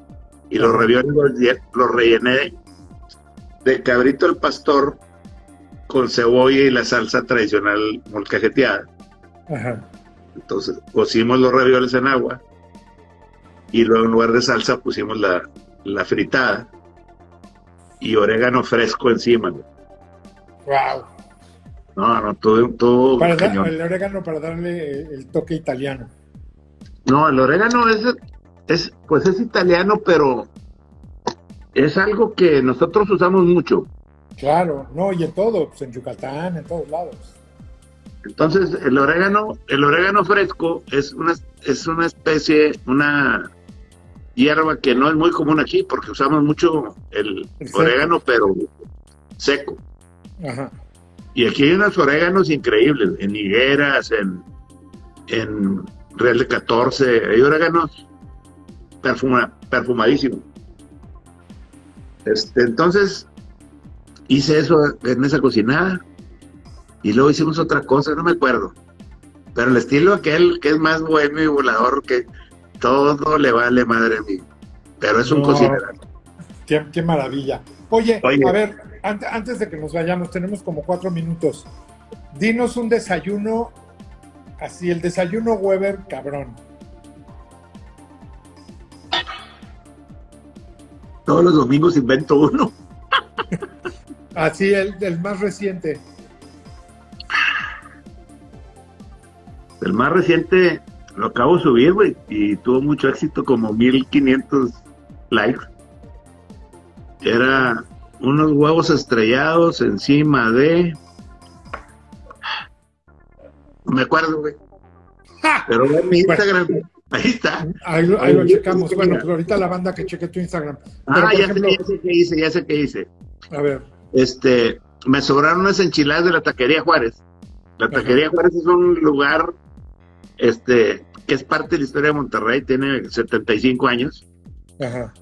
C: Y los ravioles los, los rellené de, de cabrito al pastor con cebolla y la salsa tradicional molcajeteada.
B: Ajá.
C: Entonces cocimos los ravioles en agua y luego en lugar de salsa pusimos la, la fritada y orégano fresco encima. güey.
B: Wow.
C: No, no, todo, todo
B: Para dar-
C: cañón.
B: el orégano para darle el toque italiano.
C: No, el orégano es, es, pues es italiano, pero es algo que nosotros usamos mucho.
B: Claro, no, y en todo, pues en Yucatán, en todos lados.
C: Entonces, el orégano, el orégano fresco es una, es una especie, una hierba que no es muy común aquí porque usamos mucho el orégano, pero seco.
B: Ajá.
C: Y aquí hay unos oréganos increíbles, en higueras, en, en Real de 14, hay oréganos perfuma- perfumadísimos. Este, entonces, hice eso en esa cocinada y luego hicimos otra cosa, no me acuerdo. Pero el estilo aquel que es más bueno y volador, que todo le vale madre mía. Pero es un
B: No.
C: cocinero.
B: Qué, qué maravilla. Oye,
C: Oye.
B: a ver, ante- antes de que nos vayamos, tenemos como cuatro minutos. Dinos un desayuno, así, el desayuno Weber, cabrón.
C: Todos los domingos invento uno.
B: Así, el, el más reciente.
C: El más reciente lo acabo de subir, güey, y tuvo mucho éxito, como 1500 likes. Era unos huevos estrellados encima de. Me acuerdo, güey. Pero en mi Instagram, ahí está.
B: Ahí, lo- ahí lo checamos. Bueno, pues ahorita la banda que cheque tu Instagram. Pero,
C: Ah, ya,
B: ejemplo-
C: sé, ya sé qué hice, ya sé qué hice.
B: A ver.
C: Este, me sobraron unas enchiladas de la taquería Juárez. La
B: Ajá.
C: taquería Juárez es un lugar, este, que es parte de la historia de Monterrey, tiene 75 años.
B: Ajá.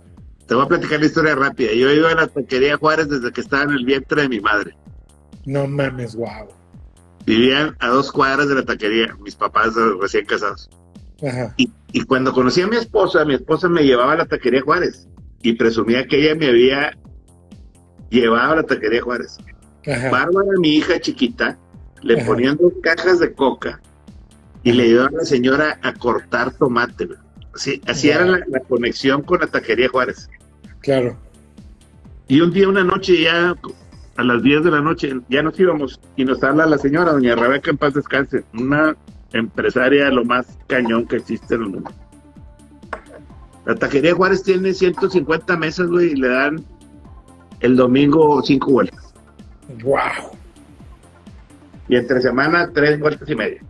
C: Te voy a platicar la historia rápida. Yo iba a la taquería Juárez desde que estaba en el vientre de mi madre.
B: No mames, wow.
C: Vivían a dos cuadras de la taquería, mis papás recién casados.
B: Ajá.
C: Y, y cuando conocí a mi esposa, mi esposa me llevaba a la taquería Juárez y presumía que ella me había llevado a la taquería Juárez.
B: Ajá.
C: Bárbara, mi hija chiquita, le
B: Ajá.
C: ponían dos cajas de coca y le ayudaba a la señora a cortar tomate. Así, así era la, la conexión con la taquería Juárez.
B: Claro.
C: Y un día, una noche, ya a las 10 de la noche, ya nos íbamos y nos habla la señora, doña Rebeca, en paz descanse, una empresaria lo más cañón que existe en el mundo. La taquería Juárez tiene 150 mesas, güey, y le dan el domingo cinco vueltas.
B: Wow.
C: Y entre semana, tres vueltas y media.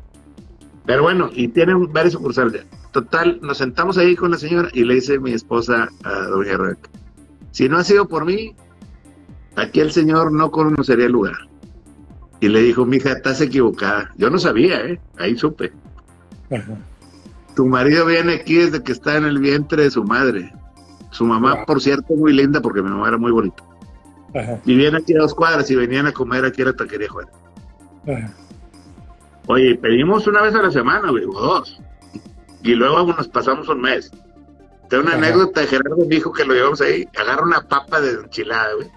C: Pero bueno, y tienen varias sucursales. Total, nos sentamos ahí con la señora y le dice mi esposa a doña Rebeca, si no ha sido por mí, aquí el señor no conocería el lugar. Y le dijo, mija, estás equivocada. Yo no sabía, ¿eh? Ahí supe.
B: Ajá.
C: Tu marido viene aquí desde que está en el vientre de su madre. Su mamá, por cierto, muy linda porque mi mamá era muy bonita.
B: Ajá.
C: Vivían aquí a dos cuadras y venían a comer aquí a la taquería Juárez. Oye, pedimos una vez a la semana, güey, o dos. Y luego nos pasamos un mes. Tengo una
B: Ajá.
C: anécdota de Gerardo, mi hijo, que lo llevamos ahí. Agarra una papa de enchilada, güey.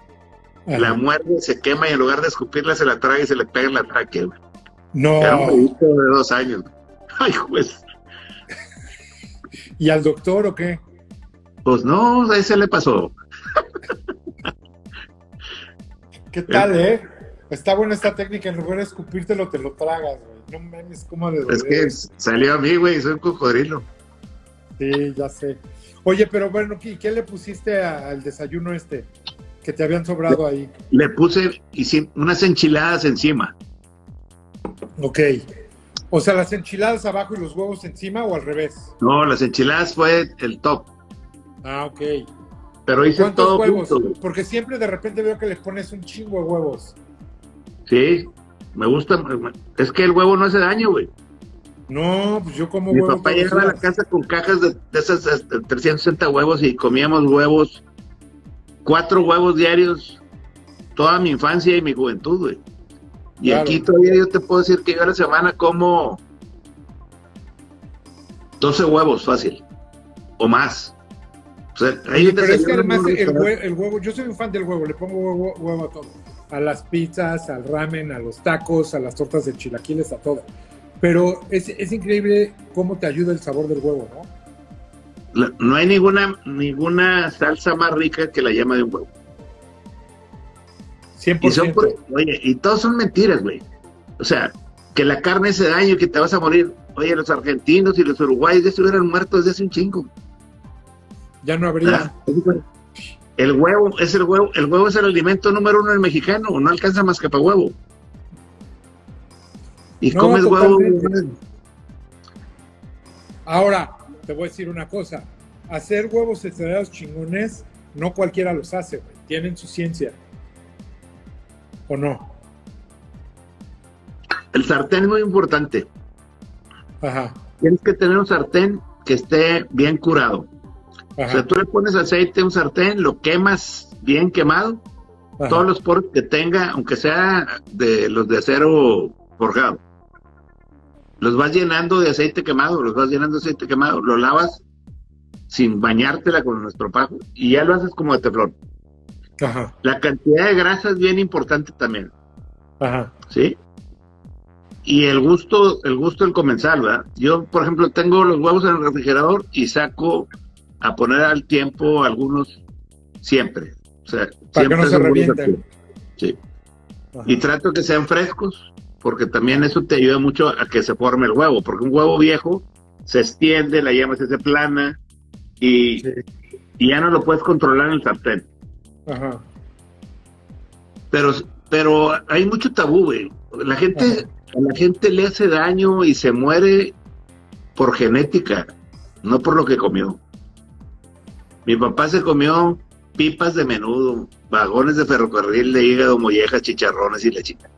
B: Ajá.
C: La muerde, se quema y en lugar de escupirla se la traga y se le pega en la tráquea, güey.
B: No.
C: Era un bebito de dos años. güey. Ay, pues,
B: ¿Y al doctor o qué?
C: pues no, ahí se le pasó.
B: ¿Qué tal, eh? Está buena esta técnica. En lugar de escupírtelo, te lo tragas, güey. No mames, cómo de
C: Es que salió a mí, güey, soy un cocodrilo.
B: Sí, ya sé. Oye, pero bueno, ¿qué, qué le pusiste a- al desayuno este? Que te habían sobrado ahí.
C: Le puse unas enchiladas encima.
B: Ok. O sea, las enchiladas abajo y los huevos encima o al revés.
C: No, las enchiladas fue el top.
B: Ah, ok.
C: Pero hice
B: ¿Cuántos
C: todo
B: huevos?
C: junto.
B: Porque siempre de repente veo que le pones un chingo de huevos.
C: Sí, me gusta. Es que el huevo no hace daño, güey.
B: No, pues yo como
C: Mi
B: huevos.
C: papá
B: todos los
C: llegaba a la casa con cajas de, de esas este, 360 huevos y comíamos huevos, cuatro huevos diarios, toda mi infancia y mi juventud, güey. Y
B: Claro.
C: aquí todavía yo te puedo decir que yo a la semana como 12 huevos fácil, o más. O sea, un
B: pero es que además el huevo, el huevo, yo soy un fan del huevo, le pongo huevo, huevo a todo. A las pizzas, al ramen, a los tacos, a las tortas de chilaquiles, a todo. Pero es, es increíble cómo te ayuda el sabor del huevo, ¿no?
C: No hay ninguna, ninguna salsa más rica que la llama de un huevo.
B: 100%.
C: Y son, oye, y todos son mentiras, güey. O sea, que la carne hace daño y que te vas a morir. Oye, los argentinos y los uruguayos ya estuvieran muertos desde hace un chingo.
B: Ya no habría.
C: ¿verdad? El huevo es el huevo, el huevo es el alimento número uno del mexicano, no alcanza más que para huevo. Y
B: No,
C: comes huevo.
B: Ahora, te voy a decir una cosa. Hacer huevos estrellados chingones, no cualquiera los hace, güey. Tienen su ciencia. ¿O no?
C: El sartén es muy importante.
B: Ajá.
C: Tienes que tener un sartén que esté bien curado. O sea, tú le pones aceite a un sartén, lo quemas bien quemado,
B: ajá.
C: todos los poros que tenga, aunque sea de los de acero forjado. Los vas llenando de aceite quemado, los vas llenando de aceite quemado, lo lavas sin bañártela con nuestro pajo y ya lo haces como de teflón.
B: Ajá.
C: La cantidad de grasa es bien importante también,
B: Ajá.
C: ¿sí? Y el gusto, el gusto del comensal, ¿verdad? Yo, por ejemplo, tengo los huevos en el refrigerador y saco a poner al tiempo algunos siempre. O sea,
B: Para que
C: siempre
B: no se revienten.
C: Sí.
B: Ajá.
C: Y trato que sean frescos, porque también eso te ayuda mucho a que se forme el huevo, porque un huevo viejo se extiende, la llama se hace plana y,
B: Sí.
C: y ya no lo puedes controlar en el sartén.
B: Ajá.
C: Pero, pero hay mucho tabú, güey. La gente, a la gente le hace daño y se muere por genética, no por lo que comió. Mi papá se comió pipas de menudo, vagones de ferrocarril de hígado, mollejas, chicharrones y lechita.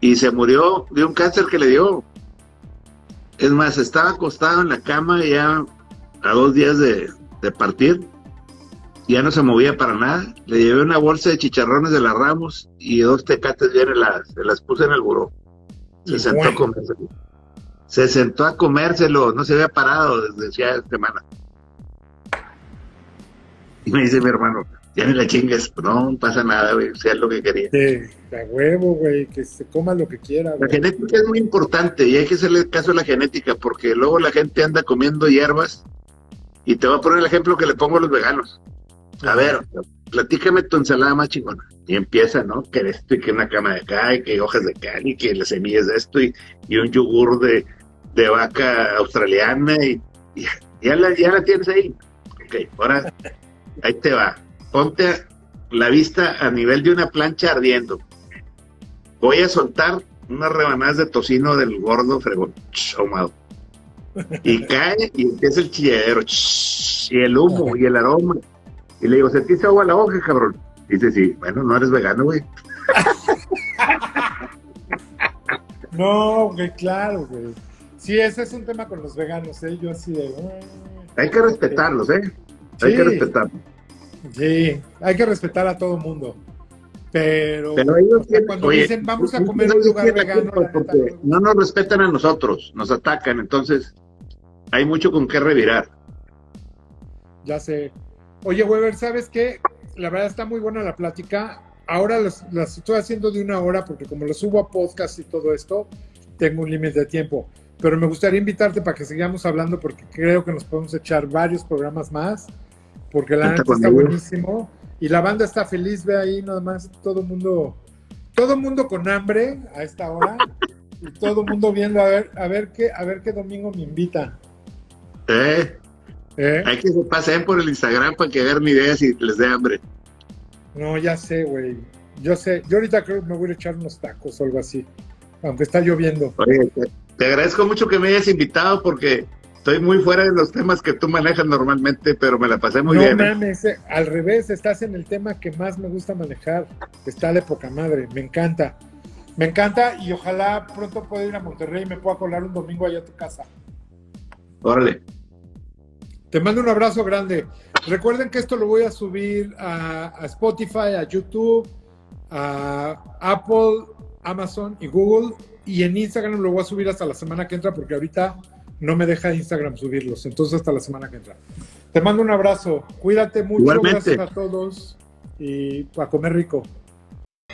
C: Y se murió de un cáncer que le dio. Es más, estaba acostado en la cama ya a dos días de, partir. Ya no se movía para nada. Le llevé una bolsa de chicharrones de la Ramos y dos tecates bien heladas. Se las puse en el buró. Se sentó a comérselo. Se sentó a comérselo. No se había parado desde hacía semana. Y me dice mi hermano, ya ni la chingues, no pasa nada, güey, sea lo que quería.
B: Sí, a huevo, güey, que se coma lo que quiera.
C: La genética es muy importante y hay que hacerle caso a la genética porque luego la gente anda comiendo hierbas y te voy a poner el ejemplo que le pongo a los veganos. A ver, platícame tu ensalada más chingona. Y empieza, ¿no? Que esto y que una cama de acá y que hojas de cal y que las semillas de esto y, un yogur de, vaca australiana y, ya, la, ya la tienes ahí. Ok, ahora ahí te va. Ponte la vista a nivel de una plancha ardiendo. Voy a soltar unas rebanadas de tocino del gordo fregón, ahumado. Y cae y empieza el chilladero, y el humo y el aroma. Y le digo, ¿sentiste agua a la hoja, cabrón? Dice, sí, bueno, no eres vegano, güey.
B: no, güey, claro, güey. Sí, ese es un tema con los veganos, ¿eh? Yo así de...
C: Hay que respetarlos, ¿eh? Hay que respetarlos.
B: Sí, hay que respetar a todo mundo. Pero, cuando dicen vamos a comer un lugar vegano,
C: no nos respetan a nosotros, nos atacan, entonces hay mucho con qué revirar.
B: Ya sé. Oye, Weber, ¿sabes qué? La verdad está muy buena la plática. Ahora las, estoy haciendo de una hora porque como lo subo a podcast y todo esto, tengo un límite de tiempo. Pero me gustaría invitarte para que sigamos hablando porque creo que nos podemos echar varios programas más porque la neta está buenísimo y la banda está feliz, ve ahí nada más todo el mundo, todo mundo con hambre a esta hora y todo el mundo viendo a ver, a ver qué, a ver qué domingo me invita.
C: Eh, ¿Eh? Hay que se pasen por el Instagram para que vean ideas y les dé hambre.
B: No, ya sé, güey. Yo sé, yo ahorita creo que me voy a echar unos tacos o algo así, aunque está lloviendo.
C: Oye, te agradezco mucho que me hayas invitado porque estoy muy fuera de los temas que tú manejas normalmente, pero me la pasé muy bien.
B: No ¿eh? mames, eh, al revés, estás en el tema que más me gusta manejar. Está de poca madre, me encanta. Me encanta y ojalá pronto pueda ir a Monterrey y me pueda colar un domingo allá a tu casa.
C: Órale.
B: Te mando un abrazo grande. Recuerden que esto lo voy a subir a, a Spotify, a YouTube, a Apple, Amazon y Google. Y en Instagram lo voy a subir hasta la semana que entra porque ahorita no me deja Instagram subirlos. Entonces hasta la semana que entra. Te mando un abrazo. Cuídate mucho. Gracias a todos y a comer rico.